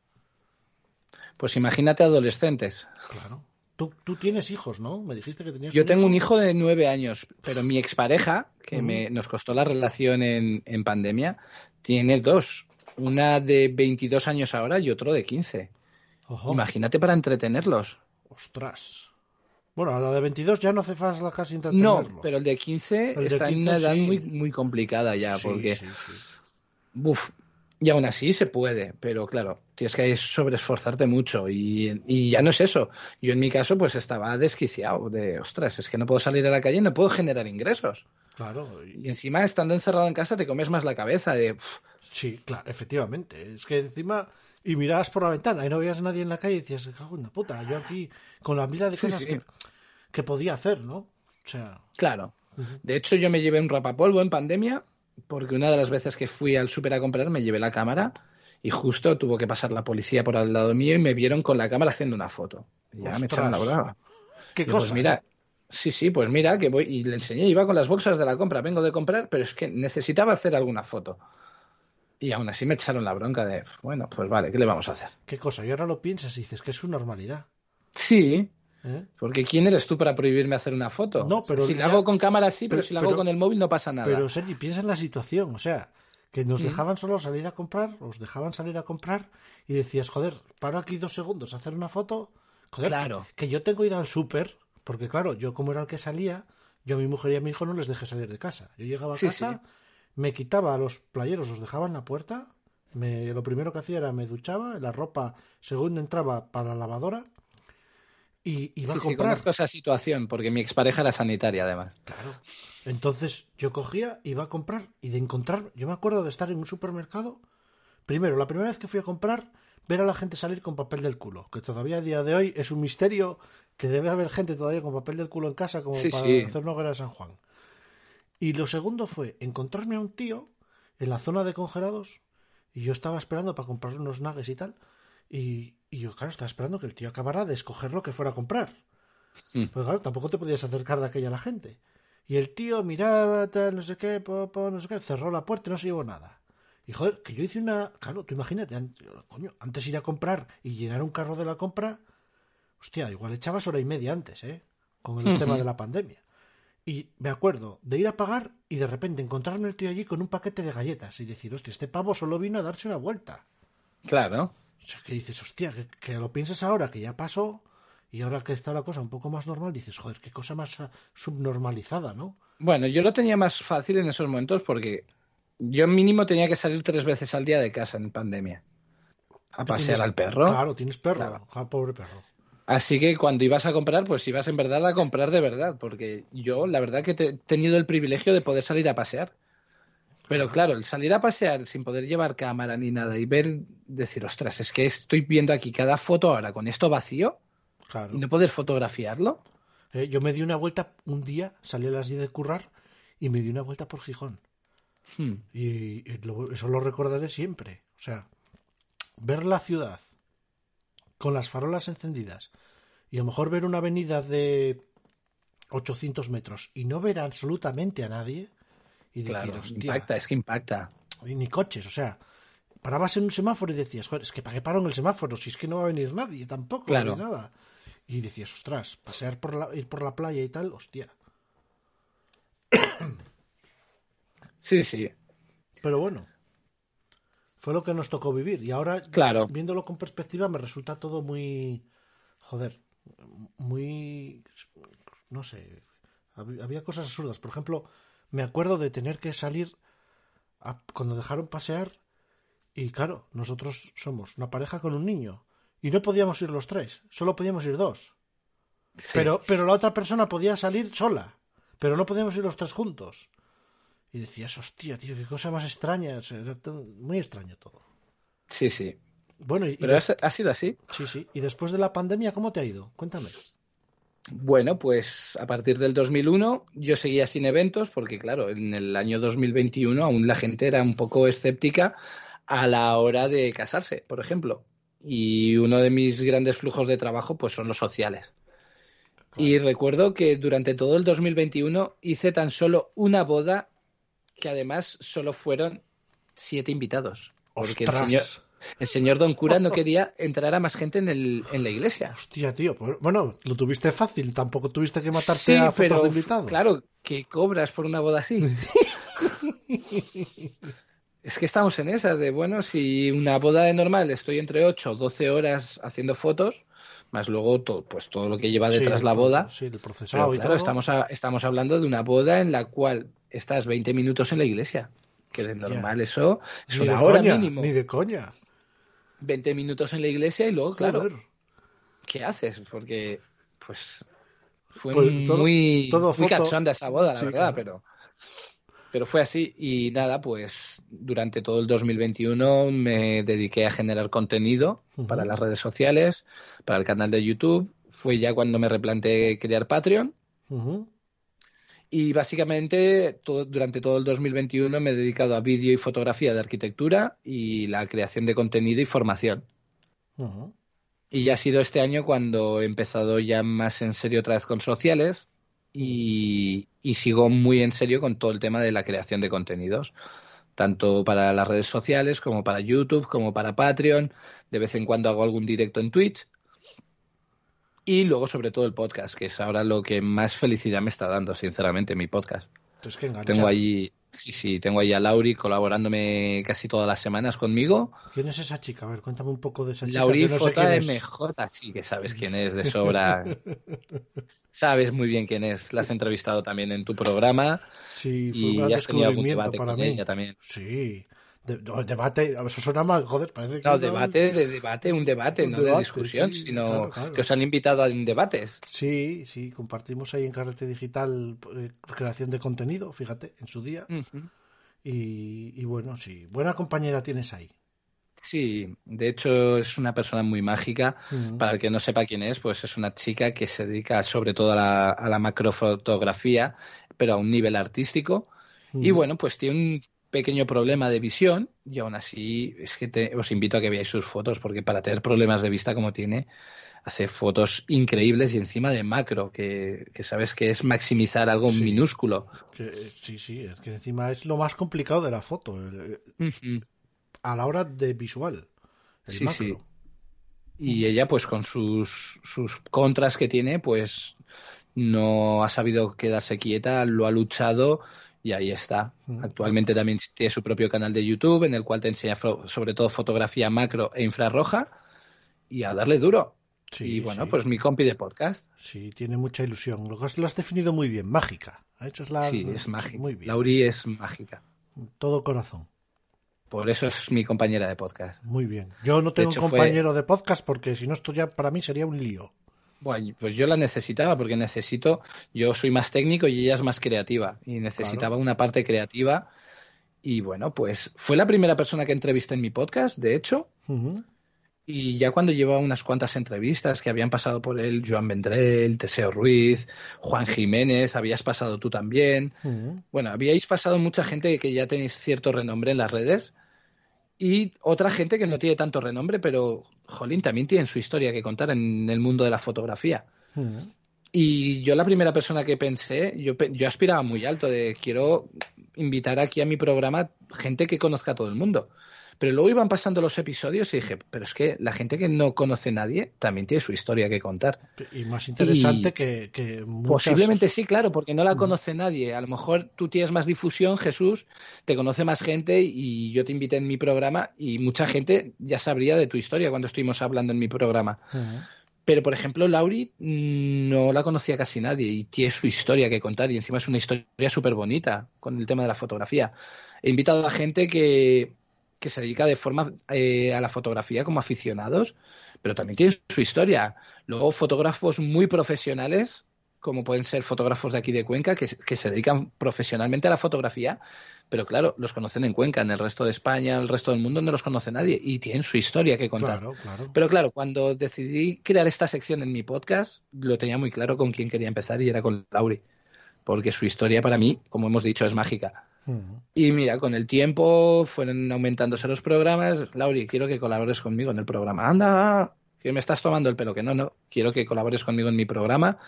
Pues imagínate adolescentes. Claro. Tú, tú, tienes hijos, ¿no? Me dijiste que tenías. Yo un tengo hijo? un hijo de nueve años, pero mi expareja, que uh -huh. me, nos costó la relación en, en, pandemia, tiene dos. Una de 22 años ahora y otro de 15. Ojo. Imagínate para entretenerlos. Ostras. Bueno, a la de 22 ya no hace falta casi entretenerlo. No, pero el de 15 el está de 15, en una edad sí. muy, muy complicada ya, sí, porque sí, Buf, y aún así se puede, pero claro, tienes que sobreesforzarte mucho y, y, ya no es eso. Yo en mi caso pues estaba desquiciado de, ostras, es que no puedo salir a la calle, no puedo generar ingresos. Claro. Y encima estando encerrado en casa te comes más la cabeza de... Sí, claro, efectivamente. Es que encima... Y mirabas por la ventana y no veías a nadie en la calle y decías, cago en la puta, yo aquí con la mira de cosas Que, que, podía hacer, ¿no? O sea... Claro. De hecho, yo me llevé un rapapolvo en pandemia porque una de las veces que fui al súper a comprar me llevé la cámara y justo tuvo que pasar la policía por al lado mío y me vieron con la cámara haciendo una foto. Y ya me echaron la brava. ¿Qué pues cosa? mira, sí, sí, pues mira, que voy y le enseñé, iba con las bolsas de la compra, vengo de comprar, pero es que necesitaba hacer alguna foto. Y aún así me echaron la bronca de, bueno, pues vale, ¿qué le vamos a hacer? ¿Qué cosa? Y ahora lo piensas y dices que es su normalidad. Sí, ¿eh? porque ¿quién eres tú para prohibirme hacer una foto? No, pero si la hago con cámara sí, pero, pero- si la hago pero- con el móvil no pasa nada. Pero Sergi, piensa en la situación, o sea, que nos Mm. dejaban solo salir a comprar, os dejaban salir a comprar y decías, joder, paro aquí dos segundos a hacer una foto, joder, Claro. que, yo tengo que ir al súper, porque claro, yo como era el que salía, yo a mi mujer y a mi hijo no les dejé salir de casa. Yo llegaba a Sí, casa, me quitaba los playeros, los dejaba en la puerta, me, lo primero que hacía era me duchaba, la ropa, según entraba para la lavadora, y iba sí, a comprar. conozco esa situación, porque mi expareja era sanitaria además. Claro. Entonces yo cogía, iba a comprar y de encontrar, yo me acuerdo de estar en un supermercado, primero, la primera vez que fui a comprar, ver a la gente salir con papel del culo, que todavía a día de hoy es un misterio que debe haber gente todavía con papel del culo en casa como Sí, para sí. hacer una hoguera de San Juan. Y lo segundo fue encontrarme a un tío en la zona de congelados y yo estaba esperando para comprarle unos nuggets y tal. Y, y yo, claro, estaba esperando que el tío acabara de escoger lo que fuera a comprar. Mm. Pues claro, tampoco te podías acercar de aquella a la gente. Y el tío miraba, tal, no sé qué, po, po, no sé qué, cerró la puerta y no se llevó nada. Y joder, que yo hice una. Claro, tú imagínate, coño, antes ir a comprar y llenar un carro de la compra, hostia, igual echabas hora y media antes, ¿eh? Con el tema de la pandemia. Y me acuerdo de ir a pagar y de repente encontrarme el tío allí con un paquete de galletas y decir, hostia, este pavo solo vino a darse una vuelta. Claro. O sea, que dices, hostia, que, que lo piensas ahora, que ya pasó, y ahora que está la cosa un poco más normal, dices, joder, qué cosa más ah, subnormalizada, ¿no? Bueno, yo lo tenía más fácil en esos momentos porque yo mínimo tenía que salir tres veces al día de casa en pandemia. A pasear al perro. Claro, tienes perro, Claro. pobre perro. Así que cuando ibas a comprar, pues ibas en verdad a comprar de verdad, porque yo la verdad que te- he tenido el privilegio de poder salir a pasear. Pero claro, el salir a pasear sin poder llevar cámara ni nada y ver, decir, ostras, es que estoy viendo aquí cada foto ahora con esto vacío Claro. y no poder fotografiarlo. Eh, yo me di una vuelta un día, salí a las 10 de currar y me di una vuelta por Gijón. Hmm. Y, y lo- eso lo recordaré siempre. O sea, ver la ciudad con las farolas encendidas y a lo mejor ver una avenida de 800 metros y no ver absolutamente a nadie y decir, Claro, impacta, es que impacta. y ni coches, o sea, parabas en un semáforo y decías, joder, es que para qué paro en el semáforo si es que no va a venir nadie tampoco, Claro. ni nada. Y decías, ostras, pasear por la, ir por la playa y tal, hostia. Sí, sí. Pero bueno, fue lo que nos tocó vivir. Y ahora, Claro. viéndolo con perspectiva, me resulta todo muy. Joder, muy. No sé. hab- Había cosas absurdas. Por ejemplo, me acuerdo de tener que salir a- cuando dejaron pasear. Y claro, nosotros somos una pareja con un niño. Y no podíamos ir los tres, solo podíamos ir dos. Sí. Pero, pero la otra persona podía salir sola. Pero no podíamos ir los tres juntos. Y decías, hostia, tío, qué cosa más extraña. O sea, era todo- muy extraño todo. Sí, sí. Bueno, y, y Pero des- ha sido así. sí, sí. Y después de la pandemia, ¿cómo te ha ido? Cuéntame. Bueno, pues a partir del 2001 yo seguía sin eventos porque, claro, en el año 2021 aún la gente era un poco escéptica a la hora de casarse, por ejemplo. Y uno de mis grandes flujos de trabajo pues son los sociales. Y recuerdo que durante todo el 2021 hice tan solo una boda que además solo fueron siete invitados. Porque el señor, el señor Don Cura no quería entrar a más gente en, el, en la iglesia. Hostia, tío. pues, bueno, lo tuviste fácil. Tampoco tuviste que matarte Sí, a fotos pero de invitados. claro, que cobras por una boda así. es que estamos en esas de, bueno, si una boda de normal estoy entre 8 o 12 horas haciendo fotos, más luego todo, pues todo lo que lleva Sí, detrás la boda. Sí, el Pero procesado y claro, todo. estamos, a- estamos hablando de una boda en la cual estás 20 minutos en la iglesia. que de normal eso es Ni una hora coña, mínimo. Ni de coña. 20 minutos en la iglesia y luego, claro, Joder. ¿qué haces? Porque, pues, fue Pues todo- muy, todo muy cachonda esa boda, la Sí, verdad, claro. pero, pero fue así. Y nada, pues durante todo el 2021 me dediqué a generar contenido para las redes sociales, para el canal de YouTube. Fue ya cuando me replanteé crear Patreon. Y básicamente todo- durante todo el 2021 me he dedicado a vídeo y fotografía de arquitectura y la creación de contenido y formación. Y ya ha sido este año cuando he empezado ya más en serio otra vez con sociales y, y sigo muy en serio con todo el tema de la creación de contenidos, tanto para las redes sociales como para YouTube, como para Patreon. De vez en cuando hago algún directo en Twitch. Y luego sobre todo el podcast, que es ahora lo que más felicidad me está dando, sinceramente, mi podcast. Es que engancha. Tengo ahí, sí, sí, tengo ahí a Lauri colaborándome casi todas las semanas conmigo. ¿Quién es esa chica? A ver, cuéntame un poco de esa chica. Lauri no. JMJ, sí que sabes quién es de sobra. sabes muy bien quién es. La has entrevistado también en tu programa Sí, fue un y gran ya has tenido algún debate para con mí. ella también. Sí. De- debate, eso suena mal, joder, parece que... No, debate de debate, un debate, Un no de discusión, sí, sino claro, claro. que os han invitado a debates. Sí, sí, compartimos ahí en Carrete Digital eh, creación de contenido, fíjate, en su día. Y, y bueno, sí, buena compañera tienes ahí. Sí, de hecho es una persona muy mágica. Para el que no sepa quién es, pues es una chica que se dedica sobre todo a la, a la macrofotografía, pero a un nivel artístico. Y bueno, pues tiene un pequeño problema de visión y aún así es que te- os invito a que veáis sus fotos porque para tener problemas de vista como tiene, hace fotos increíbles y encima de macro, que, que sabes que es maximizar algo Sí. minúsculo. Que, sí, sí, es que encima es lo más complicado de la foto, el- a la hora de visual. El Sí, macro. sí. Y ella, pues con sus, sus contras que tiene, pues no ha sabido quedarse quieta, lo ha luchado y ahí está. Actualmente también tiene su propio canal de YouTube en el cual te enseña sobre todo fotografía macro e infrarroja y a darle duro. Sí, y bueno, sí. pues mi compi de podcast. Sí, tiene mucha ilusión. Lo has, lo has definido muy bien, mágica. Es la... Sí, es mágica. Muy bien. Lauri es mágica. Todo corazón. Por eso es mi compañera de podcast. Muy bien. Yo no tengo hecho, un fue- compañero de podcast porque si no esto ya para mí sería un lío. Bueno, pues yo la necesitaba porque necesito, yo soy más técnico y ella es más creativa y necesitaba una parte creativa. Y bueno, pues fue la primera persona que entrevisté en mi podcast, de hecho, y ya cuando llevaba unas cuantas entrevistas que habían pasado por él, Joan Vendrell, Teseo Ruiz, Juan Jiménez, habías pasado tú también, bueno, habíais pasado mucha gente que ya tenéis cierto renombre en las redes y otra gente que no tiene tanto renombre, pero, jolín, también tienen su historia que contar en el mundo de la fotografía. Ujú. Y yo la primera persona que pensé, yo, yo aspiraba muy alto de quiero invitar aquí a mi programa gente que conozca a todo el mundo. Pero luego iban pasando los episodios y dije, pero es que la gente que no conoce a nadie también tiene su historia que contar. Y más interesante Y- que, que muchas- Posiblemente sí, claro, porque no la conoce nadie. A lo mejor tú tienes más difusión, Jesús, te conoce más gente y yo te invité en mi programa y mucha gente ya sabría de tu historia cuando estuvimos hablando en mi programa. Pero, por ejemplo, Lauri mm, no la conocía casi nadie y tiene su historia que contar y encima es una historia súper bonita con el tema de la fotografía. He invitado a gente que, que se dedica de forma eh, a la fotografía como aficionados, pero también tienen su historia. Luego, fotógrafos muy profesionales, como pueden ser fotógrafos de aquí de Cuenca, que, que se dedican profesionalmente a la fotografía, pero claro, los conocen en Cuenca, en el resto de España, el resto del mundo no los conoce nadie y tienen su historia que contar. Claro, claro. Pero claro, cuando decidí crear esta sección en mi podcast, lo tenía muy claro con quién quería empezar y era con Lauri. Porque su historia para mí, como hemos dicho, es mágica. Y mira, con el tiempo fueron aumentándose los programas. Lauri, quiero que colabores conmigo en el programa. Anda, que me estás tomando el pelo. Que no, no, quiero que colabores conmigo en mi programa.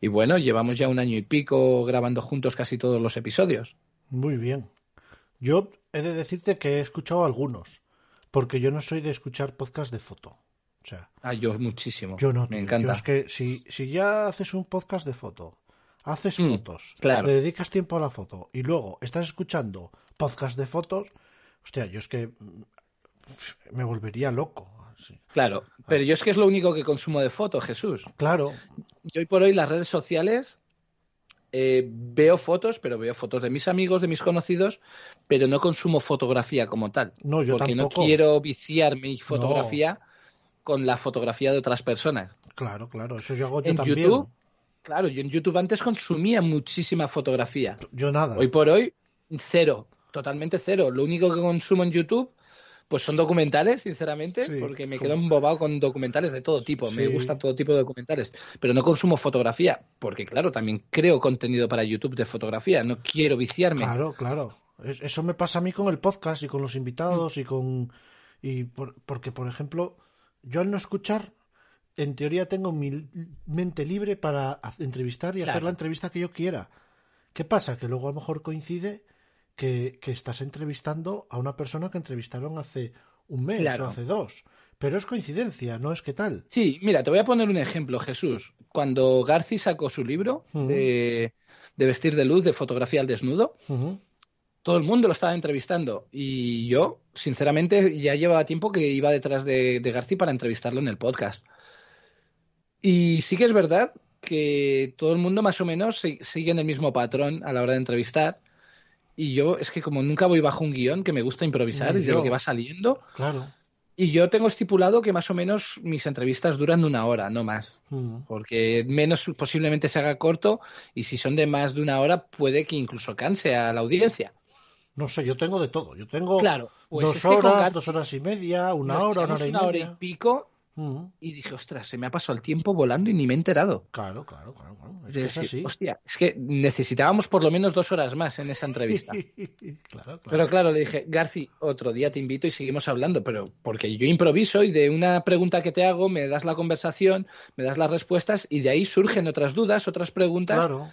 Y bueno, llevamos ya un año y pico grabando juntos casi todos los episodios. Muy bien. Yo he de decirte que he escuchado algunos, porque yo no soy de escuchar podcast de foto. O sea, Ah, yo muchísimo. yo no. Me tío. encanta. Yo es que si, si ya haces un podcast de foto, haces Mm, fotos, claro. le dedicas tiempo a la foto y luego estás escuchando podcast de fotos, hostia, yo es que mm, me volvería loco. sí. Claro, pero yo es que es lo único que consumo de foto, Jesús. Claro, Y hoy por hoy las redes sociales eh, veo fotos, pero veo fotos de mis amigos, de mis conocidos, pero no consumo fotografía como tal. No, yo porque tampoco. no quiero viciar mi fotografía con la fotografía de otras personas. Claro, claro, eso yo hago yo en también. YouTube, claro, yo en YouTube antes consumía muchísima fotografía. Yo nada. Hoy por hoy, cero, totalmente cero. Lo único que consumo en YouTube, pues son documentales, sinceramente, Sí, porque me como- quedo embobado con documentales de todo tipo. Me Sí. gusta todo tipo de documentales. Pero no consumo fotografía, porque claro, también creo contenido para YouTube de fotografía. No quiero viciarme. Claro, claro. Es- Eso me pasa a mí con el podcast y con los invitados y con. Y por- porque, por ejemplo, yo al no escuchar, en teoría tengo mi mente libre para entrevistar y hacer la entrevista que yo quiera. ¿Qué pasa? Que luego a lo mejor coincide que, que estás entrevistando a una persona que entrevistaron hace un mes Claro. o hace dos. Pero es coincidencia, no es que tal. Sí, mira, te voy a poner un ejemplo, Jesús. Cuando Garci sacó su libro Ujú. de, de vestir de luz, de fotografía al desnudo, todo el mundo lo estaba entrevistando y yo, sinceramente, ya llevaba tiempo que iba detrás de, de Garci para entrevistarlo en el podcast. Y sí que es verdad que todo el mundo más o menos sigue en el mismo patrón a la hora de entrevistar. Y yo es que como nunca voy bajo un guion, que me gusta improvisar y de lo que va saliendo, Claro. y yo tengo estipulado que más o menos mis entrevistas duran una hora, no más. Ujú. Porque menos posiblemente se haga corto y si son de más de una hora puede que incluso canse a la audiencia. No sé, yo tengo de todo. Yo tengo Claro, pues dos es que con horas, dos horas y media, una nos hora, una hora y una hora media. y pico Y dije, ostras, se me ha pasado el tiempo volando y ni me he enterado. Claro, claro, claro. claro. Es De decir, así. hostia, es que necesitábamos por lo menos dos horas más en esa entrevista. claro, claro. Pero claro, le dije, Garci, otro día te invito y seguimos hablando, pero porque yo improviso y de una pregunta que te hago me das la conversación, me das las respuestas y de ahí surgen otras dudas, otras preguntas. Claro.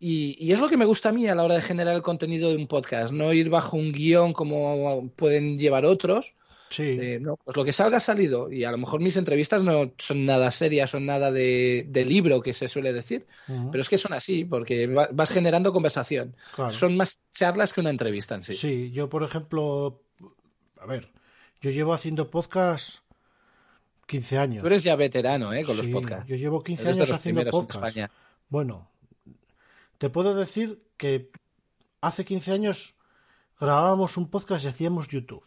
Y, y es lo que me gusta a mí a la hora de generar el contenido de un podcast, no ir bajo un guion como pueden llevar otros. Sí. de, no, pues lo que salga ha salido. Y a lo mejor mis entrevistas no son nada serias, son nada de, de libro que se suele decir. Ujú. Pero es que son así, porque va- vas generando conversación. Claro. Son más charlas que una entrevista en sí. Sí, yo por ejemplo, a ver, yo llevo haciendo podcast 15 años. Tú eres ya veterano, ¿eh? Con los Sí, podcasts. Yo llevo 15 Eres años los haciendo podcast. España. Bueno, te puedo decir que hace 15 años grabábamos un podcast y hacíamos YouTube.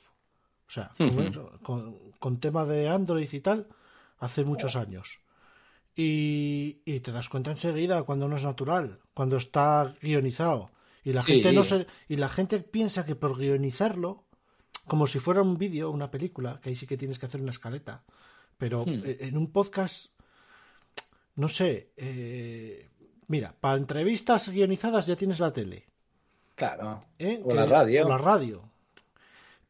O sea, con, con- con tema de Android y tal, hace muchos años. Y, y te das cuenta enseguida cuando no es natural, cuando está guionizado. Y la Sí. gente no se, y la gente piensa que por guionizarlo, como si fuera un vídeo, una película, que ahí sí que tienes que hacer una escaleta. Pero Hmm. eh, en un podcast, no sé, eh, mira, para entrevistas guionizadas ya tienes la tele. Claro. ¿eh? O Que- la radio. o la radio.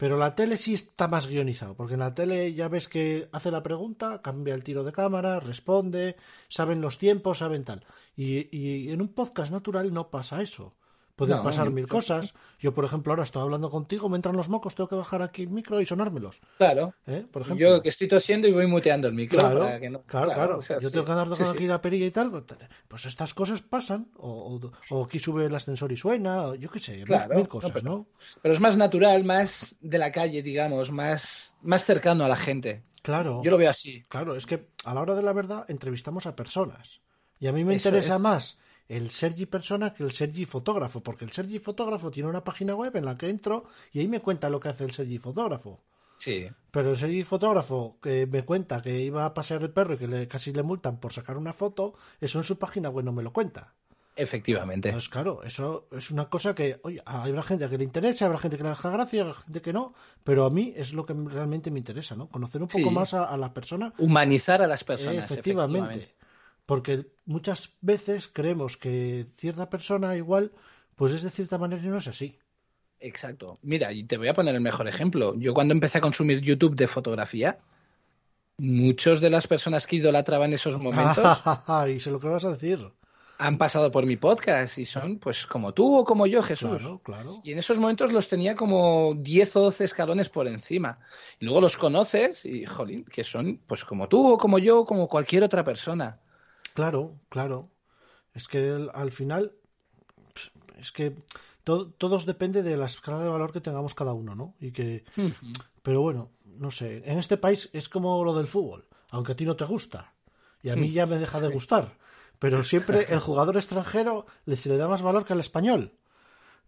Pero la tele sí está más guionizado, porque en la tele ya ves que hace la pregunta, cambia el tiro de cámara, responde, saben los tiempos, saben tal. Y, y en un podcast natural no pasa eso. Pueden No, pasar mil cosas. Yo, por ejemplo, ahora estoy hablando contigo, me entran los mocos, tengo que bajar aquí el micro y sonármelos. Claro. ¿eh? Por ejemplo. Yo que estoy tosiendo y voy muteando el micro Claro, para que no. claro, claro. o sea, Yo sí. tengo que andar Sí, aquí la perilla y tal. pues, Pues estas cosas pasan. O, o- o aquí sube el ascensor y suena. o yo qué sé, mil- Claro, mil, no, cosas, pero- ¿no? Pero es más natural, más de la calle, digamos, más, más cercano a la gente. Claro. Yo lo veo así. Claro, es que a la hora de la verdad entrevistamos a personas. Y a mí me Eso interesa es. más el Sergi persona que el Sergi fotógrafo, porque el Sergi fotógrafo tiene una página web en la que entro y ahí me cuenta lo que hace el Sergi fotógrafo. Sí. Pero el Sergi fotógrafo que me cuenta que iba a pasear el perro y que le, casi le multan por sacar una foto, eso en su página web no me lo cuenta. Efectivamente. Entonces, claro, eso es una cosa que, oye, habrá gente que le interesa, habrá gente que le deja gracia, habrá gente que no, pero a mí es lo que realmente me interesa, ¿no? Conocer un poco Sí. más a, a la persona Humanizar a las personas. efectivamente. efectivamente. Porque muchas veces creemos que cierta persona igual, pues es de cierta manera y no es así. Exacto. Mira, y te voy a poner el mejor ejemplo. Yo cuando empecé a consumir YouTube de fotografía, muchos de las personas que idolatraban esos momentos y sé lo que vas a decir. han pasado por mi podcast y son pues como tú o como yo, Jesús. Claro, claro. Y en esos momentos los tenía como 10 o 12 escalones por encima. Y luego los conoces y, jolín, que son pues como tú o como yo o como cualquier otra persona. Claro, claro. Es que al final, es que to- todos depende de la escala de valor que tengamos cada uno, ¿no? Y que, pero bueno, no sé. En este país es como lo del fútbol, aunque a ti no te gusta. Y a mí ya me deja de gustar. pero siempre el jugador extranjero le, se le da más valor que al español.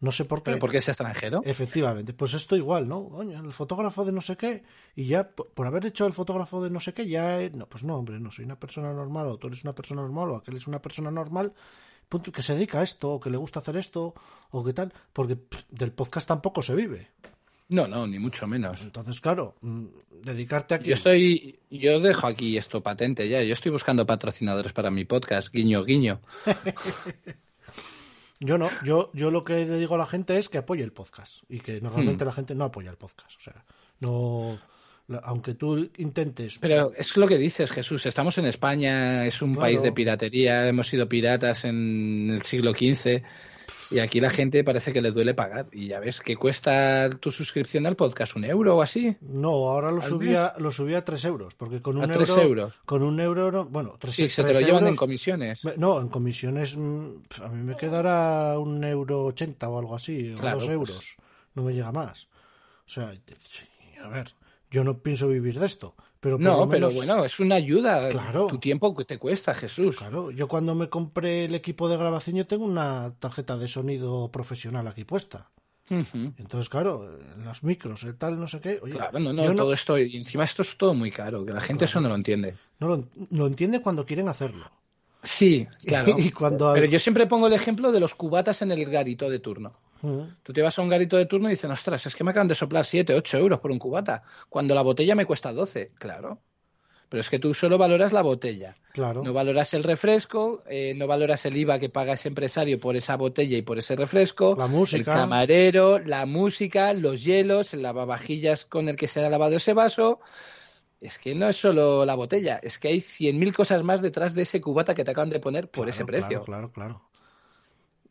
No sé por qué. ¿Pero por qué es extranjero? Efectivamente, pues esto igual, ¿no? Oye, el fotógrafo de no sé qué, y ya por, haber hecho el fotógrafo de no sé qué, ya. he- No, pues no, hombre, no soy una persona normal, o tú eres una persona normal, o aquel es una persona normal, punto, que se dedica a esto, o que le gusta hacer esto, o qué tal, porque pff, del podcast tampoco se vive. No, no, ni mucho menos. Entonces, claro, mm, dedicarte aquí. Yo estoy, yo dejo aquí esto patente ya. Yo estoy buscando patrocinadores para mi podcast, guiño, guiño. Yo no, yo, yo lo que le digo a la gente es que apoye el podcast y que Hmm. normalmente la gente no apoya el podcast. O sea, no. Aunque tú intentes. Pero es lo que dices, Jesús. Estamos en España, es un Claro. país de piratería, hemos sido piratas en el siglo XV y aquí la gente parece que le duele pagar. Y ya ves que cuesta tu suscripción al podcast, un euro o así. No, ahora lo ¿Al subía, lo subía a 3 euros, porque con un A tres euro. euros. Con un euro, no- bueno, tres, Sí, se te tres lo llevan en comisiones. No, en comisiones mm, a mí me quedará un euro ochenta o algo así, Claro, o dos pues. euros. No me llega más. O sea, a ver, yo no pienso vivir de esto, pero No, pero bueno, es una ayuda. Claro. Tu tiempo que te cuesta, Jesús. Claro, yo cuando me compré el equipo de grabación yo tengo una tarjeta de sonido profesional aquí puesta. Entonces, claro, los micros, el tal, no sé qué. Oye, Claro, no, no, todo esto, y encima esto es todo muy caro, que la gente eso no lo entiende. no lo, lo entiende cuando quieren hacerlo. Sí, claro. Y cuando Pero yo siempre pongo el ejemplo de los cubatas en el garito de turno. Mm, Tú te vas a un garito de turno y dicen, ostras, es que me acaban de soplar 7, 8 euros por un cubata, cuando la botella me cuesta 12. Claro. Pero es que tú solo valoras la botella. Claro. No valoras el refresco, eh, no valoras el IVA que paga ese empresario por esa botella y por ese refresco, La música. el camarero, la música, los hielos, el lavavajillas con el que se ha lavado ese vaso. Es que no es solo la botella, es que hay 100.000 cosas más detrás de ese cubata que te acaban de poner por Claro, ese precio. Claro, claro, claro.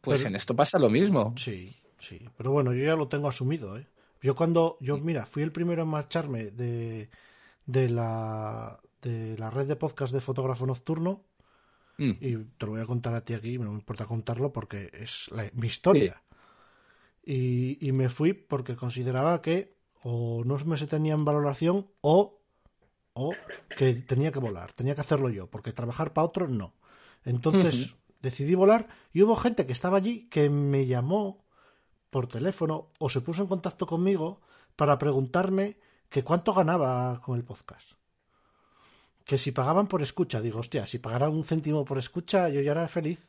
Pues Pero- en esto pasa lo mismo. Sí, sí. Pero bueno, yo ya lo tengo asumido, ¿eh? Yo cuando, yo mira, fui el primero en marcharme de, de la de la red de podcast de fotógrafo nocturno Mm. y te lo voy a contar a ti aquí, no me importa contarlo porque es la- mi historia. Y, y me fui porque consideraba que o no me se tenía en valoración o, o que tenía que volar, tenía que hacerlo yo, porque trabajar para otro no. Entonces decidí volar y hubo gente que estaba allí que me llamó por teléfono o se puso en contacto conmigo para preguntarme que cuánto ganaba con el podcast. Que si pagaban por escucha, digo, hostia, si pagaran un céntimo por escucha, yo ya era feliz.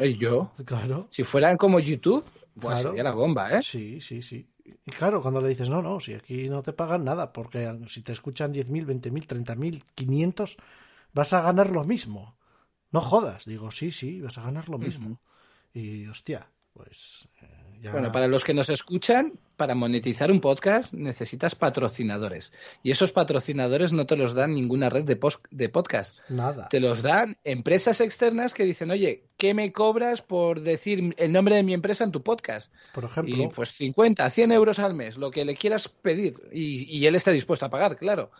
¿Y yo? Claro. Si fueran como YouTube, pues Claro. sería la bomba, ¿eh? Sí, sí, sí. Y claro, cuando le dices, no, no, si aquí no te pagan nada, porque si te escuchan 10.000, 20.000, 30.000, 500, vas a ganar lo mismo. No jodas. Digo, sí, sí, vas a ganar lo mismo. Y hostia, pues eh, ya... Bueno, para los que nos escuchan, para monetizar un podcast necesitas patrocinadores. Y esos patrocinadores no te los dan ninguna red de, de podcast. Nada. Te los dan empresas externas que dicen, oye, ¿qué me cobras por decir el nombre de mi empresa en tu podcast? Por ejemplo, Y pues 50, 100 euros al mes, lo que le quieras pedir. Y, y él está dispuesto a pagar, claro.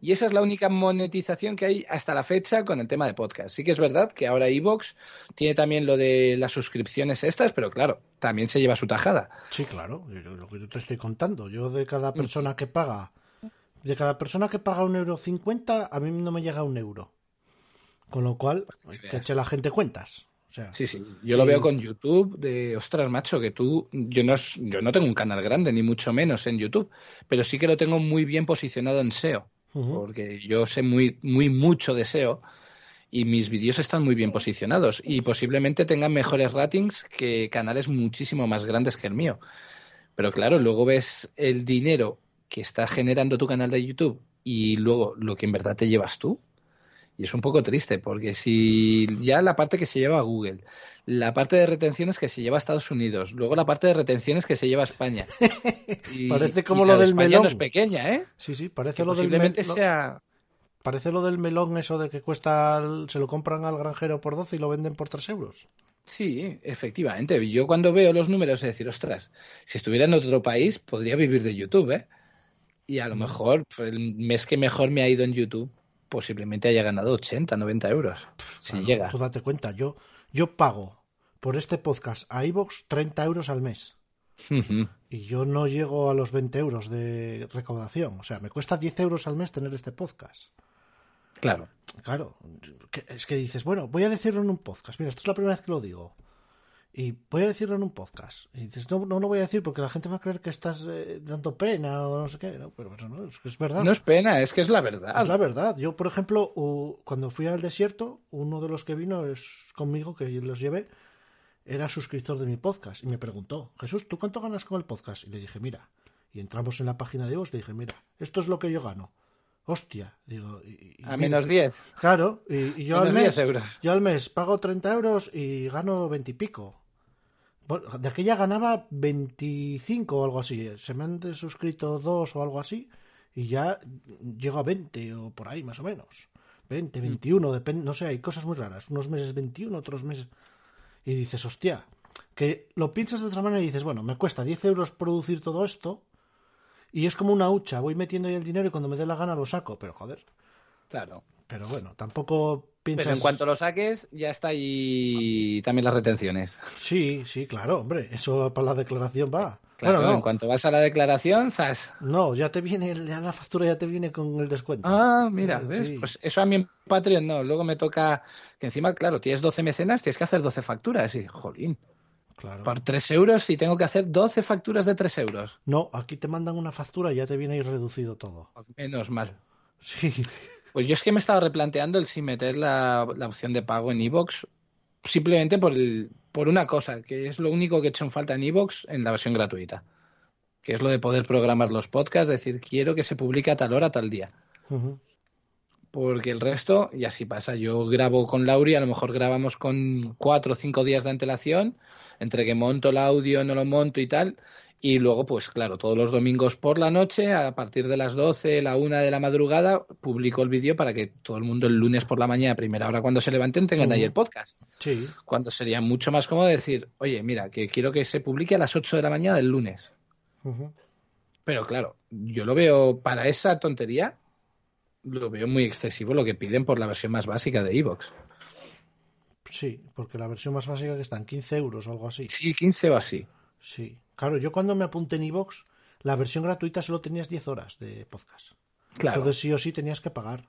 Y esa es la única monetización que hay hasta la fecha con el tema de podcast. Sí que es verdad que ahora Evox tiene también lo de las suscripciones estas, pero claro, también se lleva su tajada. sí, claro, yo- lo que yo te estoy contando. Yo de cada persona que paga, de cada persona que paga un euro cincuenta, a mí no me llega un euro. Con lo cual, que eche la gente cuentas. O sea, Sí, sí. Yo lo veo con YouTube de, ostras, macho, que tú, yo no, yo no tengo un canal grande, ni mucho menos en YouTube, pero sí que lo tengo muy bien posicionado en SEO, porque yo sé muy, muy mucho de SEO y mis vídeos están muy bien posicionados y posiblemente tengan mejores ratings que canales muchísimo más grandes que el mío. Pero claro, luego ves el dinero que está generando tu canal de YouTube y luego lo que en verdad te llevas tú. Y es un poco triste, porque si ya la parte que se lleva a Google, la parte de retenciones que se lleva a Estados Unidos, luego la parte de retenciones que se lleva a España. Y- Parece como y lo del España melón. no es pequeña, ¿eh? sí, sí, parece Que lo del, posiblemente mel- lo- sea... parece lo del melón eso de que cuesta, se lo compran al granjero por 12 y lo venden por 3 euros. Sí, efectivamente. Yo cuando veo los números, es decir, ostras, si estuviera en otro país, podría vivir de YouTube, ¿eh? Y a lo mejor pues, el mes que mejor me ha ido en YouTube, posiblemente haya ganado 80, 90 euros. Si Claro, llega. Tú date cuenta, yo, yo pago por este podcast a iVoox 30 euros al mes. Y yo no llego a los 20 euros de recaudación. O sea, me cuesta 10 euros al mes tener este podcast. Claro. Claro, es que dices, bueno, voy a decirlo en un podcast. Mira, esto es la primera vez que lo digo. Y voy a decirlo en un podcast. Y dices, no, no lo voy a decir porque la gente va a creer que estás eh, dando pena o no sé qué. No, pero, pero no, es que es verdad. No es pena, es que es la verdad. Es la verdad. Yo, por ejemplo, cuando fui al desierto, uno de los que vino es conmigo, que los llevé, era suscriptor de mi podcast. Y me preguntó, Jesús, ¿tú cuánto ganas con el podcast? Y le dije, mira. Y entramos en la página de vos, le dije, mira, esto es lo que yo gano. Hostia, digo. y- y A mira, menos 10. Claro, y, y yo, al Menos 10 mes, euros. yo al mes pago 30 euros y gano 20 y pico. De aquella ganaba 25 o algo así. Se me han suscrito dos o algo así y ya llego a 20 o por ahí más o menos. 20, 21, depende, no sé, hay cosas muy raras. Unos meses 21, otros meses... Y dices, hostia, que lo piensas de otra manera y dices, bueno, me cuesta 10 euros producir todo esto y es como una hucha, voy metiendo ahí el dinero y cuando me dé la gana lo saco, pero joder. Claro. Pero bueno, tampoco piensas... Pero en cuanto lo saques, ya está ahí también las retenciones. Sí, sí, claro, hombre, eso para la declaración va. Claro, bueno, no, en cuanto vas a la declaración, zas. no, ya te viene, ya la factura ya te viene con el descuento. Ah, mira, Eh, ¿ves? sí. Pues eso a mí en Patreon no. Luego me toca que encima, claro, tienes 12 mecenas, tienes que hacer 12 facturas. Y, jolín, claro. por 3 euros y tengo que hacer 12 facturas de 3 euros. No, aquí te mandan una factura y ya te viene ahí reducido todo. Menos mal. Sí, Pues yo es que me estaba replanteando el si meter la, la opción de pago en Evox simplemente por, el, por una cosa, que es lo único que he hecho en falta en Evox en la versión gratuita, que es lo de poder programar los podcasts, decir, quiero que se publique a tal hora, tal día. Ujú. Porque el resto, y así pasa, yo grabo con Lauri, a lo mejor grabamos con cuatro o cinco días de antelación, entre que monto el audio, no lo monto y tal, y luego, pues claro, todos los domingos por la noche, a partir de las 12, la una de la madrugada, publico el vídeo para que todo el mundo el lunes por la mañana, a primera hora cuando se levanten, tengan ahí el podcast. sí, Cuando sería mucho más cómodo decir, oye, mira, que quiero que se publique a las 8 de la mañana del lunes. Pero claro, yo lo veo para esa tontería, lo veo muy excesivo lo que piden por la versión más básica de Evox. sí, porque la versión más básica que está en 15 euros o algo así. Sí, 15 o así. Sí, claro, yo cuando me apunté en iVoox, la versión gratuita solo tenías 10 horas de podcast. Claro. Entonces sí o sí tenías que pagar.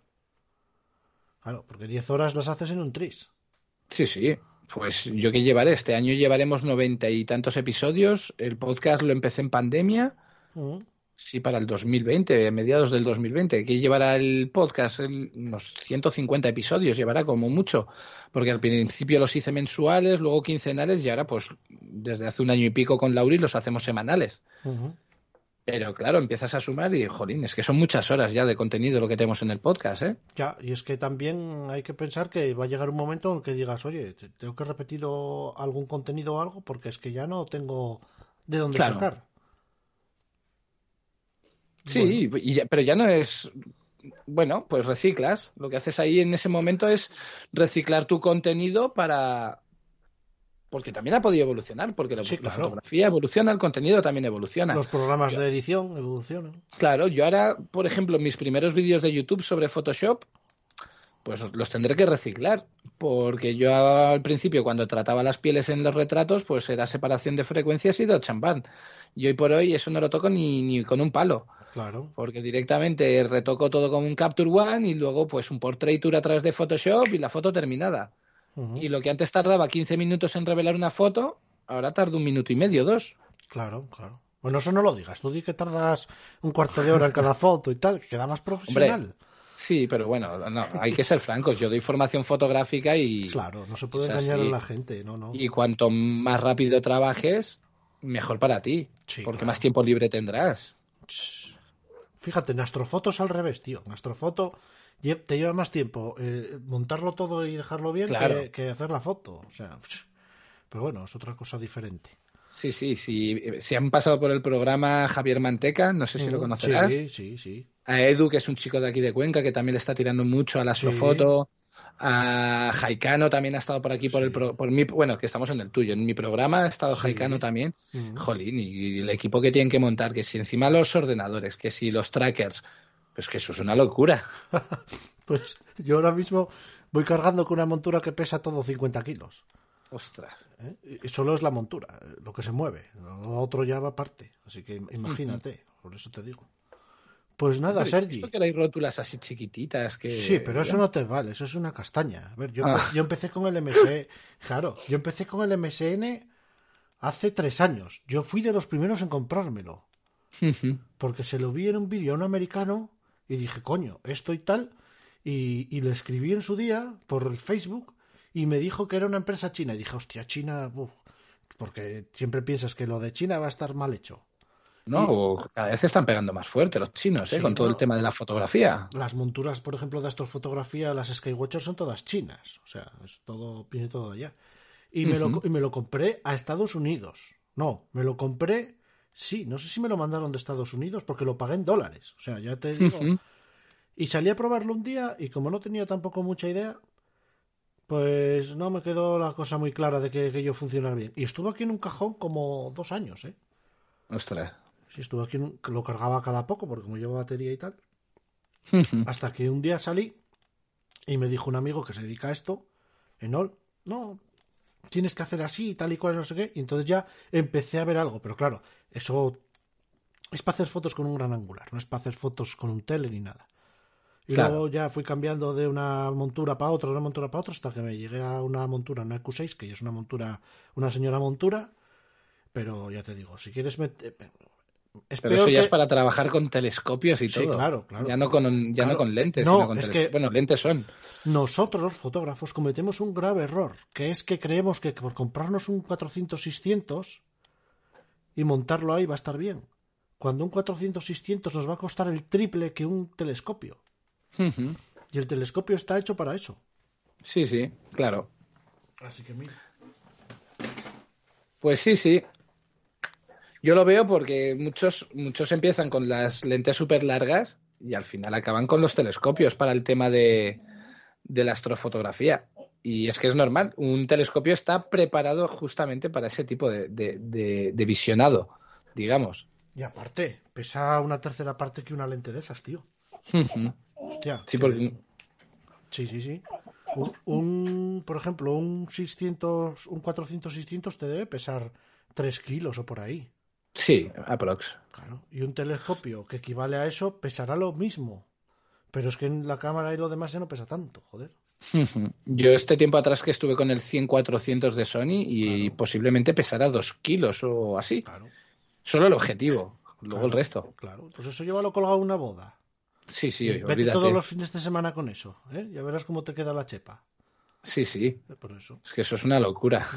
Claro, porque 10 horas las haces en un tris. Sí, sí. Pues yo que llevaré, este año llevaremos noventa y tantos episodios. El podcast lo empecé en pandemia. Ujú. Sí, para el 2020, mediados del 2020. Que llevará el podcast El- unos 150 episodios, llevará como mucho. Porque al principio los hice mensuales, luego quincenales y ahora, pues desde hace un año y pico con Lauri los hacemos semanales. Pero claro, empiezas a sumar y, jolín, es que son muchas horas ya de contenido lo que tenemos en el podcast, ¿eh? Ya, y es que también hay que pensar que va a llegar un momento en que digas, oye, te- tengo que repetir algún contenido o algo porque es que ya no tengo de dónde Claro. sacar. Sí, y ya- pero ya no es. Bueno, pues reciclas. Lo que haces ahí en ese momento es reciclar tu contenido para. Porque también ha podido evolucionar, porque la, Sí, la claro. fotografía evoluciona, el contenido también evoluciona. Los programas de edición evolucionan. Claro, yo ahora, por ejemplo, mis primeros vídeos de YouTube sobre Photoshop, pues los tendré que reciclar, porque yo al principio cuando trataba las pieles en los retratos, pues era separación de frecuencias y de champán. Y hoy por hoy eso no lo toco ni, ni con un palo, Claro. porque directamente retoco todo con un Capture One y luego pues un portraiture a través de Photoshop y la foto terminada. Y lo que antes tardaba 15 minutos en revelar una foto, ahora tarda un minuto y medio, dos. Claro, claro. Bueno, eso no lo digas. Tú di que tardas un cuarto de hora en cada foto y tal, que queda más profesional. Sí, pero bueno, no, hay que ser francos. Yo doy formación fotográfica y, Claro, no se puede engañar así. a la gente, no, no. y cuanto más rápido trabajes, mejor para ti. Sí, porque claro. más tiempo libre tendrás. Fíjate, en Astrofoto es al revés, tío. En Astrofoto te lleva más tiempo eh, montarlo todo y dejarlo bien Claro. que, que hacer la foto. O sea, pero bueno, es otra cosa diferente. Sí, sí, sí. Si han pasado por el programa Javier Manteca, no sé si lo conocerás. Sí, sí, sí. A Edu, que es un chico de aquí de Cuenca, que también le está tirando mucho a la Sí. A Jaicano también ha estado por aquí, por Sí. el pro- por mi, bueno, que estamos en el tuyo. En mi programa ha estado Sí. Jaicano también. Jolín, y el equipo que tienen que montar, que si encima los ordenadores, que si los trackers, pues que eso es una locura. Pues yo ahora mismo voy cargando con una montura que pesa todo 50 kilos. Ostras. ¿eh? Y solo es la montura, lo que se mueve. Lo otro ya va aparte. Así que imagínate, por eso te digo. Pues nada, Sergi. Esto que hay rótulas así chiquititas que... Sí, pero eso no te vale, eso es una castaña. A ver, yo, Ah. yo empecé con el MS, claro, yo empecé con el MSN hace tres años. Yo fui de los primeros en comprármelo, porque se lo vi en un vídeo a un americano y dije, coño, esto y tal, y, y le escribí en su día por el Facebook y me dijo que era una empresa china. Y dije, hostia, China, uf", porque siempre piensas que lo de China va a estar mal hecho. No, o cada vez se están pegando más fuerte los chinos, ¿eh? Sí, con todo no. el tema de la fotografía. Las monturas, por ejemplo, de astrofotografía, las Skywatcher son todas chinas. O sea, es todo, viene todo allá. Y me, lo, y me lo compré a Estados Unidos. No, me lo compré, sí, no sé si me lo mandaron de Estados Unidos porque lo pagué en dólares. O sea, ya te digo. Y salí a probarlo un día y como no tenía tampoco mucha idea, pues no me quedó la cosa muy clara de que, que yo funcionara bien. Y estuvo aquí en un cajón como dos años, ¿eh? Ostras. Sí, estuvo aquí, en lo cargaba cada poco porque como lleva batería y tal. Hasta que un día salí y me dijo un amigo que se dedica a esto, Enol, no, tienes que hacer así y tal y cual, no sé qué. Y entonces ya empecé a ver algo, pero claro, eso es para hacer fotos con un gran angular, no es para hacer fotos con un tele ni nada. Y Claro. luego ya fui cambiando de una montura para otra, de una montura para otra, hasta que me llegué a una montura, una Q6, que ya es una montura, una señora montura. Pero ya te digo, si quieres meter... Es Pero eso ya que- es para trabajar con telescopios y Sí, todo. claro, claro. Ya no con, ya Claro. no con lentes, No, sino con es que- Bueno, lentes son. Nosotros, los fotógrafos, cometemos un grave error, que es que creemos que por comprarnos un 400-600 y montarlo ahí va a estar bien. Cuando un 400-600 nos va a costar el triple que un telescopio. Y el telescopio está hecho para eso. Sí, sí, claro. Así que mira. Pues sí, sí. Yo lo veo porque muchos, muchos empiezan con las lentes súper largas y al final acaban con los telescopios para el tema de, de la astrofotografía. Y es que es normal, un telescopio está preparado justamente para ese tipo de, de- de- de visionado, digamos. Y aparte, pesa una tercera parte que una lente de esas, tío. Hostia. Sí, que- porque Sí, sí, sí. Un, un, por ejemplo, un 600, un 400-600 te debe pesar 3 kilos o por ahí. Sí, aprox. Claro. Y un telescopio que equivale a eso pesará lo mismo. Pero es que en la cámara y lo demás ya no pesa tanto, joder. Yo este tiempo atrás que estuve con el 100-400 de Sony y Claro. posiblemente pesará dos kilos o así. Claro. Solo el objetivo, luego el resto. Claro. Pues eso llévalo colgado en una boda. Sí, sí, Y Vete olvídate. todos los fines de semana con eso. ¿eh? Ya verás cómo te queda la chepa. Sí, sí, Por eso. es que eso es una locura.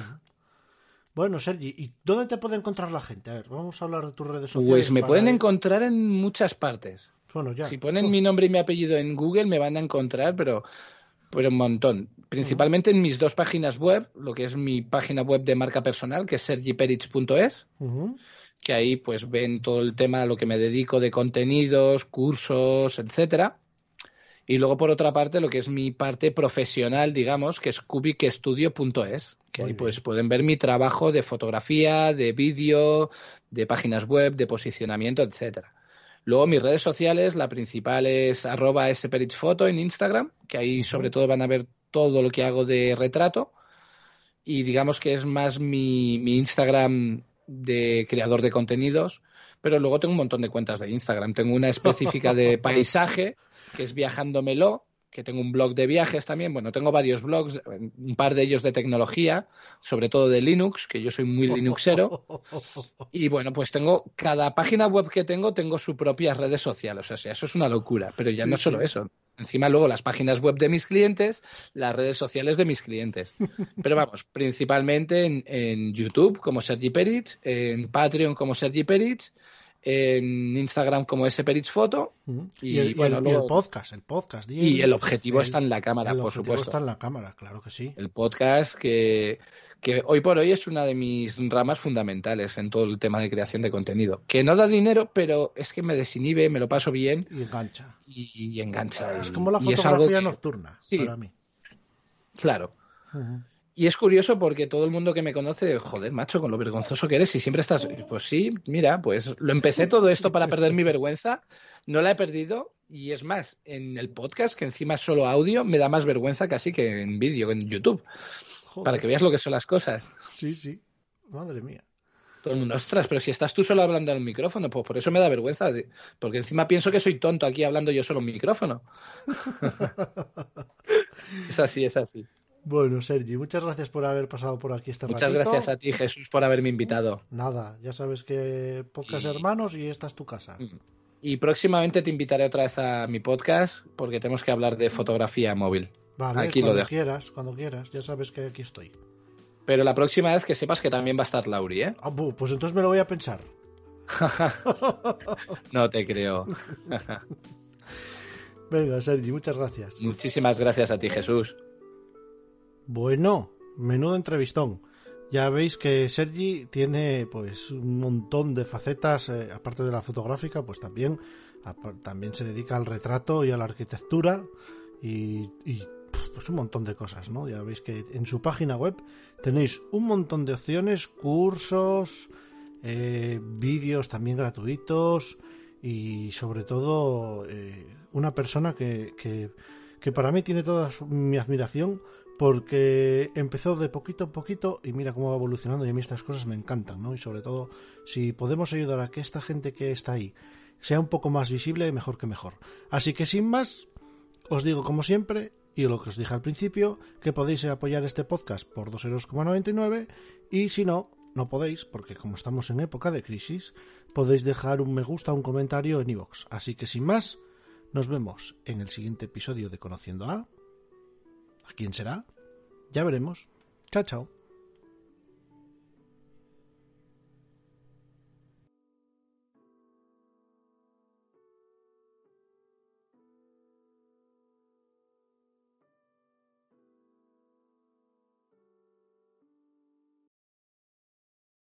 Bueno, Sergi, ¿y dónde te puede encontrar la gente? A ver, vamos a hablar de tus redes sociales. Pues me pueden encontrar en muchas partes. Bueno, ya. Si ponen mi nombre y mi apellido en Google me van a encontrar, pero, pero un montón. Principalmente en mis dos páginas web, lo que es mi página web de marca personal, que es sergiperich.es, que ahí pues ven todo el tema a lo que me dedico de contenidos, cursos, etcétera. Y luego por otra parte lo que es mi parte profesional, digamos, que es cubicestudio.es, que Muy ahí bien. pues pueden ver mi trabajo de fotografía, de vídeo, de páginas web, de posicionamiento, etcétera. Luego mis redes sociales, la principal es arroba sperichfoto en Instagram, que ahí sobre todo van a ver todo lo que hago de retrato. Y digamos que es más mi, mi Instagram de creador de contenidos, pero luego tengo un montón de cuentas de Instagram. Tengo una específica de paisaje, que es Viajándomelo, que tengo un blog de viajes también. Bueno, tengo varios blogs, un par de ellos de tecnología, sobre todo de Linux, que yo soy muy linuxero. Y bueno, pues tengo, cada página web que tengo, tengo su propia redes sociales. O sea, eso es una locura. Pero ya Sí, no solo eso. Encima luego las páginas web de mis clientes, las redes sociales de mis clientes. Pero vamos, principalmente en, en YouTube como Sergi Perich, en Patreon como Sergi Perich, en Instagram como Foto Ujú. Y, Y, el, bueno, el- y el luego- podcast, el podcast. y el objetivo el- está en la cámara, el por objetivo supuesto. está en la cámara, claro que sí. El podcast que, que hoy por hoy es una de mis ramas fundamentales en todo el tema de creación de contenido. Que no da dinero, pero es que me desinhibe, me lo paso bien Y engancha. y, engancha. Es como la y es algo fotografía que- nocturna, Sí. para mí. Claro. Y es curioso porque todo el mundo que me conoce, joder, macho, con lo vergonzoso que eres y siempre estás, pues sí, mira, pues lo empecé todo esto para perder mi vergüenza, no la he perdido y es más, en el podcast, que encima es solo audio, me da más vergüenza casi que en vídeo, en YouTube, Joder. para que veas lo que son las cosas. Sí, sí. Madre mía. Todo el mundo, ostras, pero si estás tú solo hablando en el micrófono, pues por eso me da vergüenza, porque encima pienso que soy tonto aquí hablando yo solo en micrófono. es así, es así. Bueno, Sergi, muchas gracias por haber pasado por aquí esta Muchas gracias a ti, Jesús, por haberme invitado. Nada, ya sabes que podcast hermanos y esta es tu casa. Y próximamente te invitaré otra vez a mi podcast porque tenemos que hablar de fotografía móvil. Vale, aquí cuando lo dejo. quieras, cuando quieras, ya sabes que aquí estoy. Pero la próxima vez que sepas que también va a estar Lauri, ¿eh? Ah, pues entonces me lo voy a pensar. no te creo. Venga, Sergi, muchas gracias. Muchísimas gracias a ti, Jesús. Bueno, menudo entrevistón. Ya veis que Sergi tiene pues un montón de facetas, eh, aparte de la fotográfica, pues también, también se dedica al retrato y a la arquitectura y, pues un montón de cosas, ¿no? Ya veis que en su página web tenéis un montón de opciones, cursos, eh, vídeos también gratuitos y sobre todo eh, una persona que, que, que, para mí tiene toda mi admiración porque empezó de poquito a poquito y mira cómo va evolucionando y a mí estas cosas me encantan, ¿no? Y sobre todo si podemos ayudar a que esta gente que está ahí sea un poco más visible, mejor que mejor. Así que sin más, os digo como siempre, y lo que os dije al principio, que podéis apoyar este podcast por 2,99 euros y si no, no podéis, porque como estamos en época de crisis, podéis dejar un me gusta, un comentario en iVoox. Así que sin más, nos vemos en el siguiente episodio de Conociendo a... ¿A quién será? Ya veremos. Chao, chao.